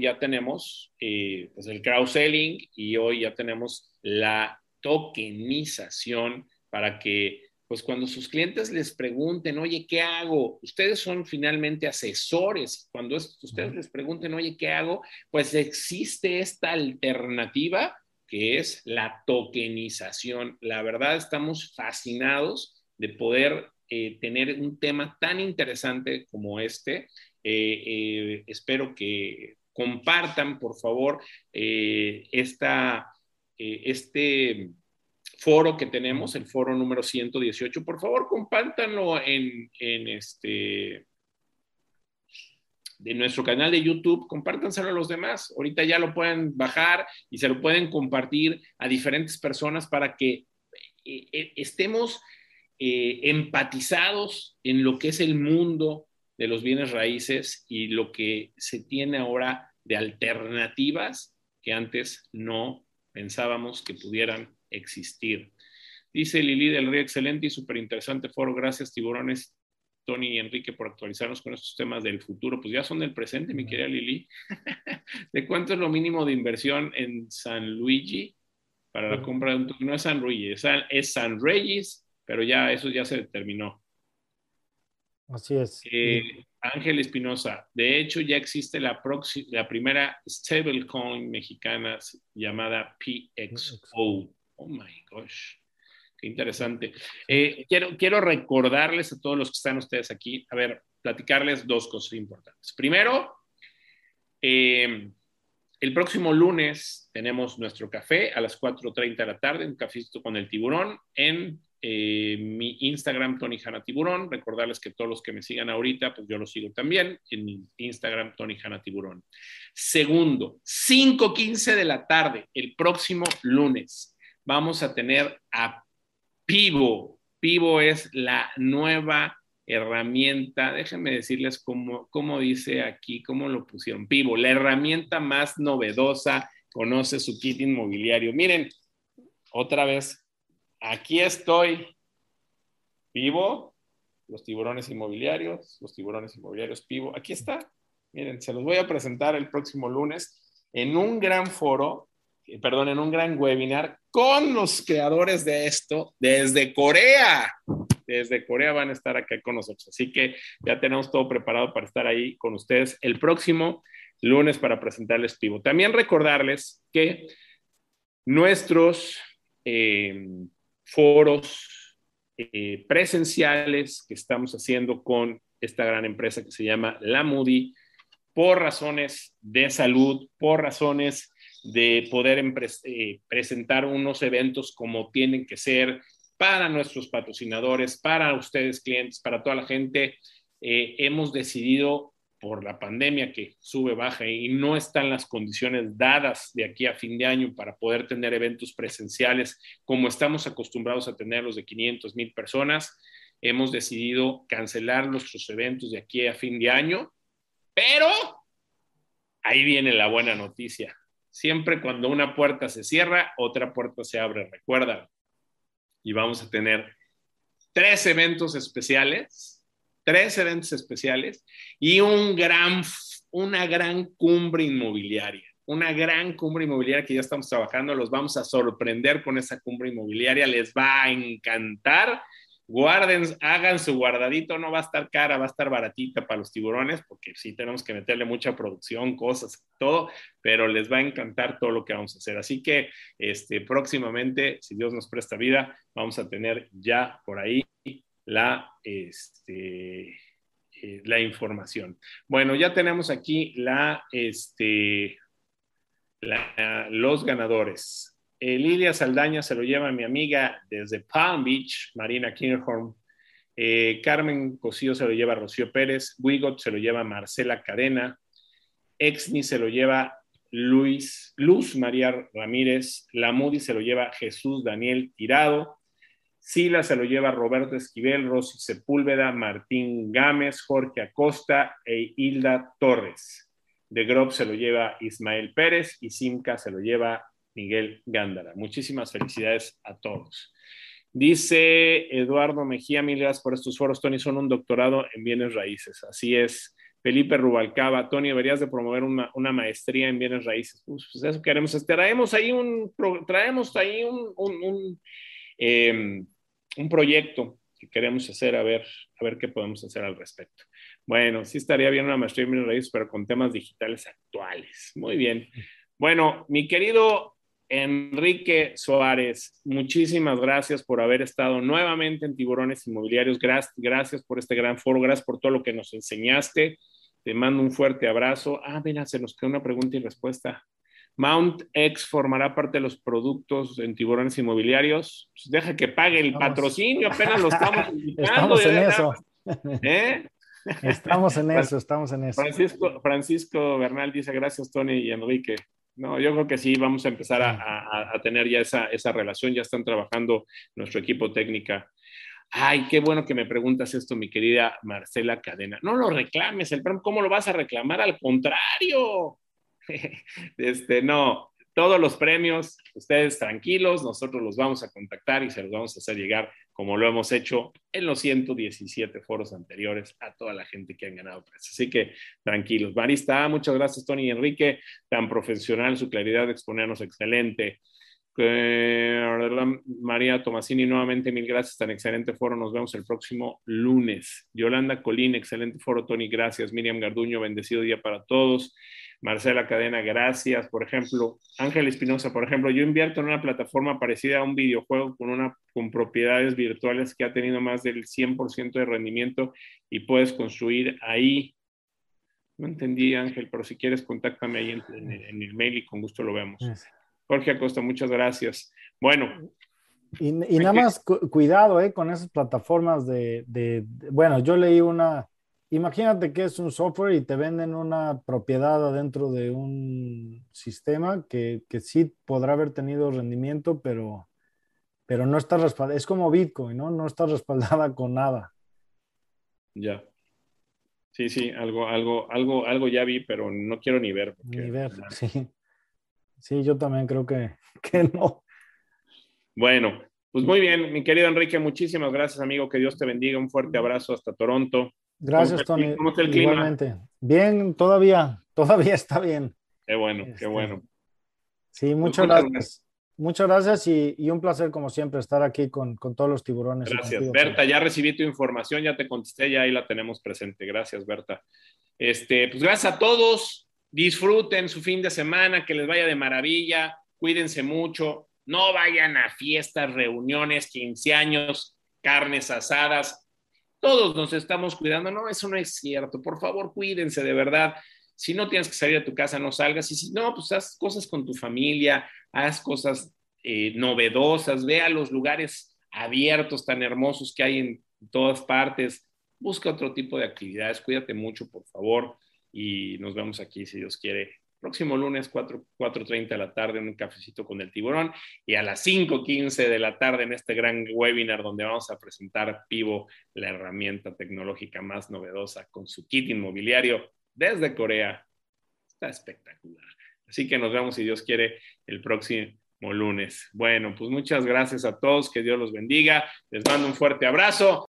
S2: ya tenemos eh, pues el crowdselling y hoy ya tenemos la tokenización para que pues cuando sus clientes les pregunten, oye, ¿qué hago? Ustedes son finalmente asesores. Cuando ustedes les pregunten, oye, ¿qué hago? Pues existe esta alternativa que es la tokenización. La verdad, estamos fascinados de poder eh, tener un tema tan interesante como este. Eh, eh, espero que compartan, por favor, esta, este foro que tenemos, el foro número 118. Por favor, compártanlo en, en este de nuestro canal de YouTube, compártanselo a los demás. Ahorita ya lo pueden bajar y se lo pueden compartir a diferentes personas para que eh, eh, estemos eh, empatizados en lo que es el mundo de los bienes raíces y lo que se tiene ahora de alternativas que antes no pensábamos que pudieran existir. Dice Lili del Río, excelente y súper interesante foro. Gracias, tiburones, Tony y Enrique, por actualizarnos con estos temas del futuro. Pues ya son del presente, mi querida Lili. ¿De cuánto es lo mínimo de inversión en San Luigi para la compra de un No es San Luigi, es San, Reyes, pero ya eso ya se determinó.
S3: Así es.
S2: Eh, Ángel Espinosa, de hecho ya existe la, la primera stablecoin mexicana llamada PXO. Oh my gosh, qué interesante. Eh, quiero, quiero recordarles a todos los que están ustedes aquí, a ver, platicarles dos cosas importantes. Primero, eh, el próximo lunes tenemos nuestro café a las 4.30 de la tarde, un cafecito con el tiburón en eh, mi Instagram, Tony Hanna Tiburón. Recordarles que todos los que me sigan ahorita, pues yo los sigo también en mi Instagram, Tony Hanna Tiburón. Segundo, 5.15 de la tarde, el próximo lunes vamos a tener a Pivo. Pivo es la nueva herramienta, déjenme decirles cómo, cómo dice aquí, cómo lo pusieron. Pivo, la herramienta más novedosa, conoce su kit inmobiliario. Miren, otra vez, aquí estoy. Pivo, los tiburones inmobiliarios, los tiburones inmobiliarios Pivo. Aquí está. Miren, se los voy a presentar el próximo lunes en un gran foro, perdón, en un gran webinar con los creadores de esto desde Corea. Desde Corea van a estar acá con nosotros. Así que ya tenemos todo preparado para estar ahí con ustedes el próximo lunes para presentarles Pivo. También recordarles que nuestros eh, foros eh, presenciales que estamos haciendo con esta gran empresa que se llama La Moody, por razones de salud, por razones de poder eh, presentar unos eventos como tienen que ser para nuestros patrocinadores, para ustedes clientes, para toda la gente. hemos decidido por la pandemia que sube, baja y no están las condiciones dadas de aquí a fin de año para poder tener eventos presenciales como estamos acostumbrados a tenerlos de 500 mil personas, hemos decidido cancelar nuestros eventos de aquí a fin de año, pero ahí viene la buena noticia. Siempre cuando una puerta se cierra, otra puerta se abre, recuerda. Y vamos a tener tres eventos especiales tres eventos especiales y un gran, una gran cumbre inmobiliaria. Una gran cumbre inmobiliaria que ya estamos trabajando, los vamos a sorprender con esa cumbre inmobiliaria, les va a encantar. Guarden, hagan su guardadito, no va a estar cara, va a estar baratita para los tiburones, porque sí tenemos que meterle mucha producción, cosas, todo, pero les va a encantar todo lo que vamos a hacer. Así que este, próximamente, si Dios nos presta vida, vamos a tener ya por ahí la, este, eh, la información. Bueno, ya tenemos aquí la, este, los ganadores. Eh, Lilia Saldaña se lo lleva mi amiga desde Palm Beach, Marina Kinghorn. Eh, Carmen Cosío se lo lleva Rocío Pérez. Wigot se lo lleva Marcela Cadena. Exni se lo lleva Luis, Luz María Ramírez. La Moody se lo lleva Jesús Daniel Tirado. Sila se lo lleva Roberto Esquivel, Rosy Sepúlveda, Martín Gámez, Jorge Acosta e Hilda Torres. De Grob se lo lleva Ismael Pérez y Simca se lo lleva Miguel Gándara. Muchísimas felicidades a todos. Dice Eduardo Mejía, mil gracias por estos foros. Tony, son un doctorado en bienes raíces. Así es. Felipe Rubalcaba, Tony, deberías de promover una, maestría en bienes raíces. Pues, eso queremos. Traemos ahí un, traemos ahí un, em, un proyecto que queremos hacer, a ver, a ver qué podemos hacer al respecto. Bueno, sí estaría bien una maestría en raíces, pero con temas digitales actuales. Muy bien. Bueno, mi querido Enrique Suárez, muchísimas gracias por haber estado nuevamente en Tiburones Inmobiliarios. Gracias, por este gran foro, gracias por todo lo que nos enseñaste. Te mando un fuerte abrazo. Ah, mira, se nos quedó una pregunta y respuesta. Mount X formará parte de los productos en tiburones inmobiliarios. Pues deja que pague el patrocinio, apenas lo estamos invitando.
S3: estamos en eso. ¿Eh? Estamos en eso, estamos en eso.
S2: Francisco, Francisco Bernal dice gracias Tony y Enrique. No, yo creo que sí, vamos a empezar a, a, tener ya esa, esa, relación, ya están trabajando nuestro equipo técnica. Ay, qué bueno que me preguntas esto, mi querida Marcela Cadena. No lo reclames, el ¿cómo lo vas a reclamar? Al contrario, este, no, todos los premios, ustedes tranquilos, nosotros los vamos a contactar y se los vamos a hacer llegar como lo hemos hecho en los 117 foros anteriores a toda la gente que han ganado precios. Así que tranquilos. Marista, muchas gracias Tony y Enrique, tan profesional, su claridad de exponernos excelente. María Tomasini, nuevamente mil gracias, tan excelente foro. Nos vemos el próximo lunes. Yolanda Colín, excelente foro, Tony, gracias. Miriam Garduño, bendecido día para todos. Marcela Cadena, gracias. Por ejemplo, Ángel Espinosa, por ejemplo, yo invierto en una plataforma parecida a un videojuego con, una, con propiedades virtuales que ha tenido más del 100% de rendimiento y puedes construir ahí. No entendí, Ángel, pero si quieres, contáctame ahí en, el mail y con gusto lo vemos. Jorge Acosta, muchas gracias. Bueno.
S3: Y, nada más cuidado eh, con esas plataformas de, bueno, yo leí una imagínate que es un software y te venden una propiedad adentro de un sistema que, que sí podrá haber tenido rendimiento, pero, pero no está respaldada. Es como Bitcoin, ¿no? No está respaldada con nada.
S2: Ya. Sí, sí, algo, algo, algo, algo ya vi, pero no quiero ni ver.
S3: ni ver, sí. Sí, yo también creo que, que no.
S2: Bueno, Pues muy bien, mi querido Enrique, muchísimas gracias, amigo. Que Dios te bendiga. Un fuerte abrazo hasta Toronto.
S3: Gracias, Tony. ¿Cómo está el clima? Igualmente. Bien, todavía, todavía está bien.
S2: Qué bueno, qué este, bueno.
S3: Sí, pues muchas gracias. Muchas gracias y, un placer, como siempre, estar aquí con, todos los tiburones.
S2: Gracias, Berta. Ya recibí tu información, ya te contesté, ya ahí la tenemos presente. Gracias, Berta. Este, pues gracias a todos. Disfruten su fin de semana, que les vaya de maravilla. Cuídense mucho. No vayan a fiestas, reuniones, 15 años, carnes asadas. Todos nos estamos cuidando. No, eso no es cierto. Por favor, cuídense de verdad. Si no tienes que salir de tu casa, no salgas. Y si no, pues haz cosas con tu familia, haz cosas eh, novedosas, ve a los lugares abiertos tan hermosos que hay en todas partes. Busca otro tipo de actividades. Cuídate mucho, por favor. Y nos vemos aquí, si Dios quiere, próximo lunes 4.30 de la tarde en un cafecito con el tiburón y a las 5.15 de la tarde en este gran webinar donde vamos a presentar Pivo, la herramienta tecnológica más novedosa con su kit inmobiliario desde Corea. Está espectacular. Así que nos vemos, si Dios quiere, el próximo lunes. Bueno, pues muchas gracias a todos, que Dios los bendiga. Les mando un fuerte abrazo.